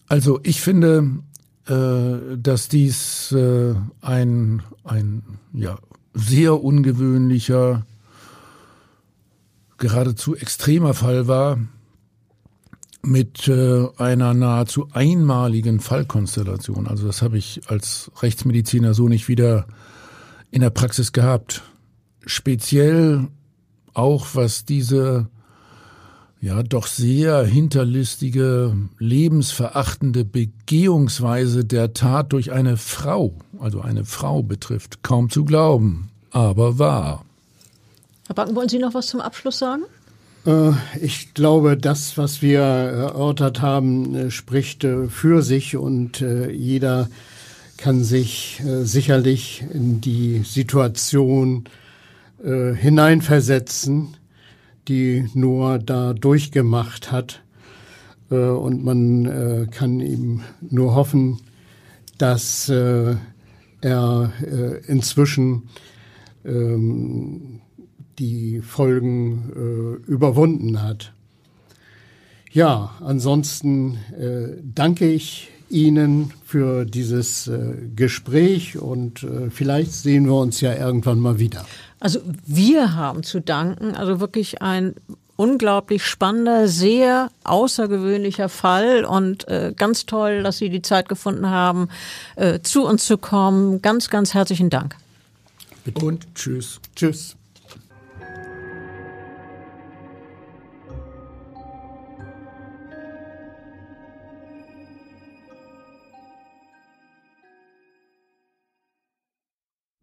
Also ich finde, äh, dass dies äh, ein, ein ja, sehr ungewöhnlicher, geradezu extremer Fall war mit äh, einer nahezu einmaligen Fallkonstellation. Also das habe ich als Rechtsmediziner so nicht wieder in der Praxis gehabt. Speziell auch was diese ja doch sehr hinterlistige, lebensverachtende Begehungsweise der Tat durch eine Frau, also eine Frau betrifft. Kaum zu glauben, aber wahr. Herr Backen, wollen Sie noch was zum Abschluss sagen? Äh, ich glaube, das, was wir erörtert haben, äh, spricht äh, für sich und jeder kann sich sicherlich in die Situation hineinversetzen die Noah da durchgemacht hat. Und man kann ihm nur hoffen, dass er inzwischen ähm, die Folgen überwunden hat. Ja, ansonsten danke ich Ihnen für dieses Gespräch und vielleicht sehen wir uns ja irgendwann mal wieder. Also wir haben zu danken, also wirklich ein unglaublich spannender, sehr außergewöhnlicher Fall und äh, ganz toll, dass Sie die Zeit gefunden haben, äh, zu uns zu kommen. Ganz, ganz herzlichen Dank. Und tschüss. Tschüss.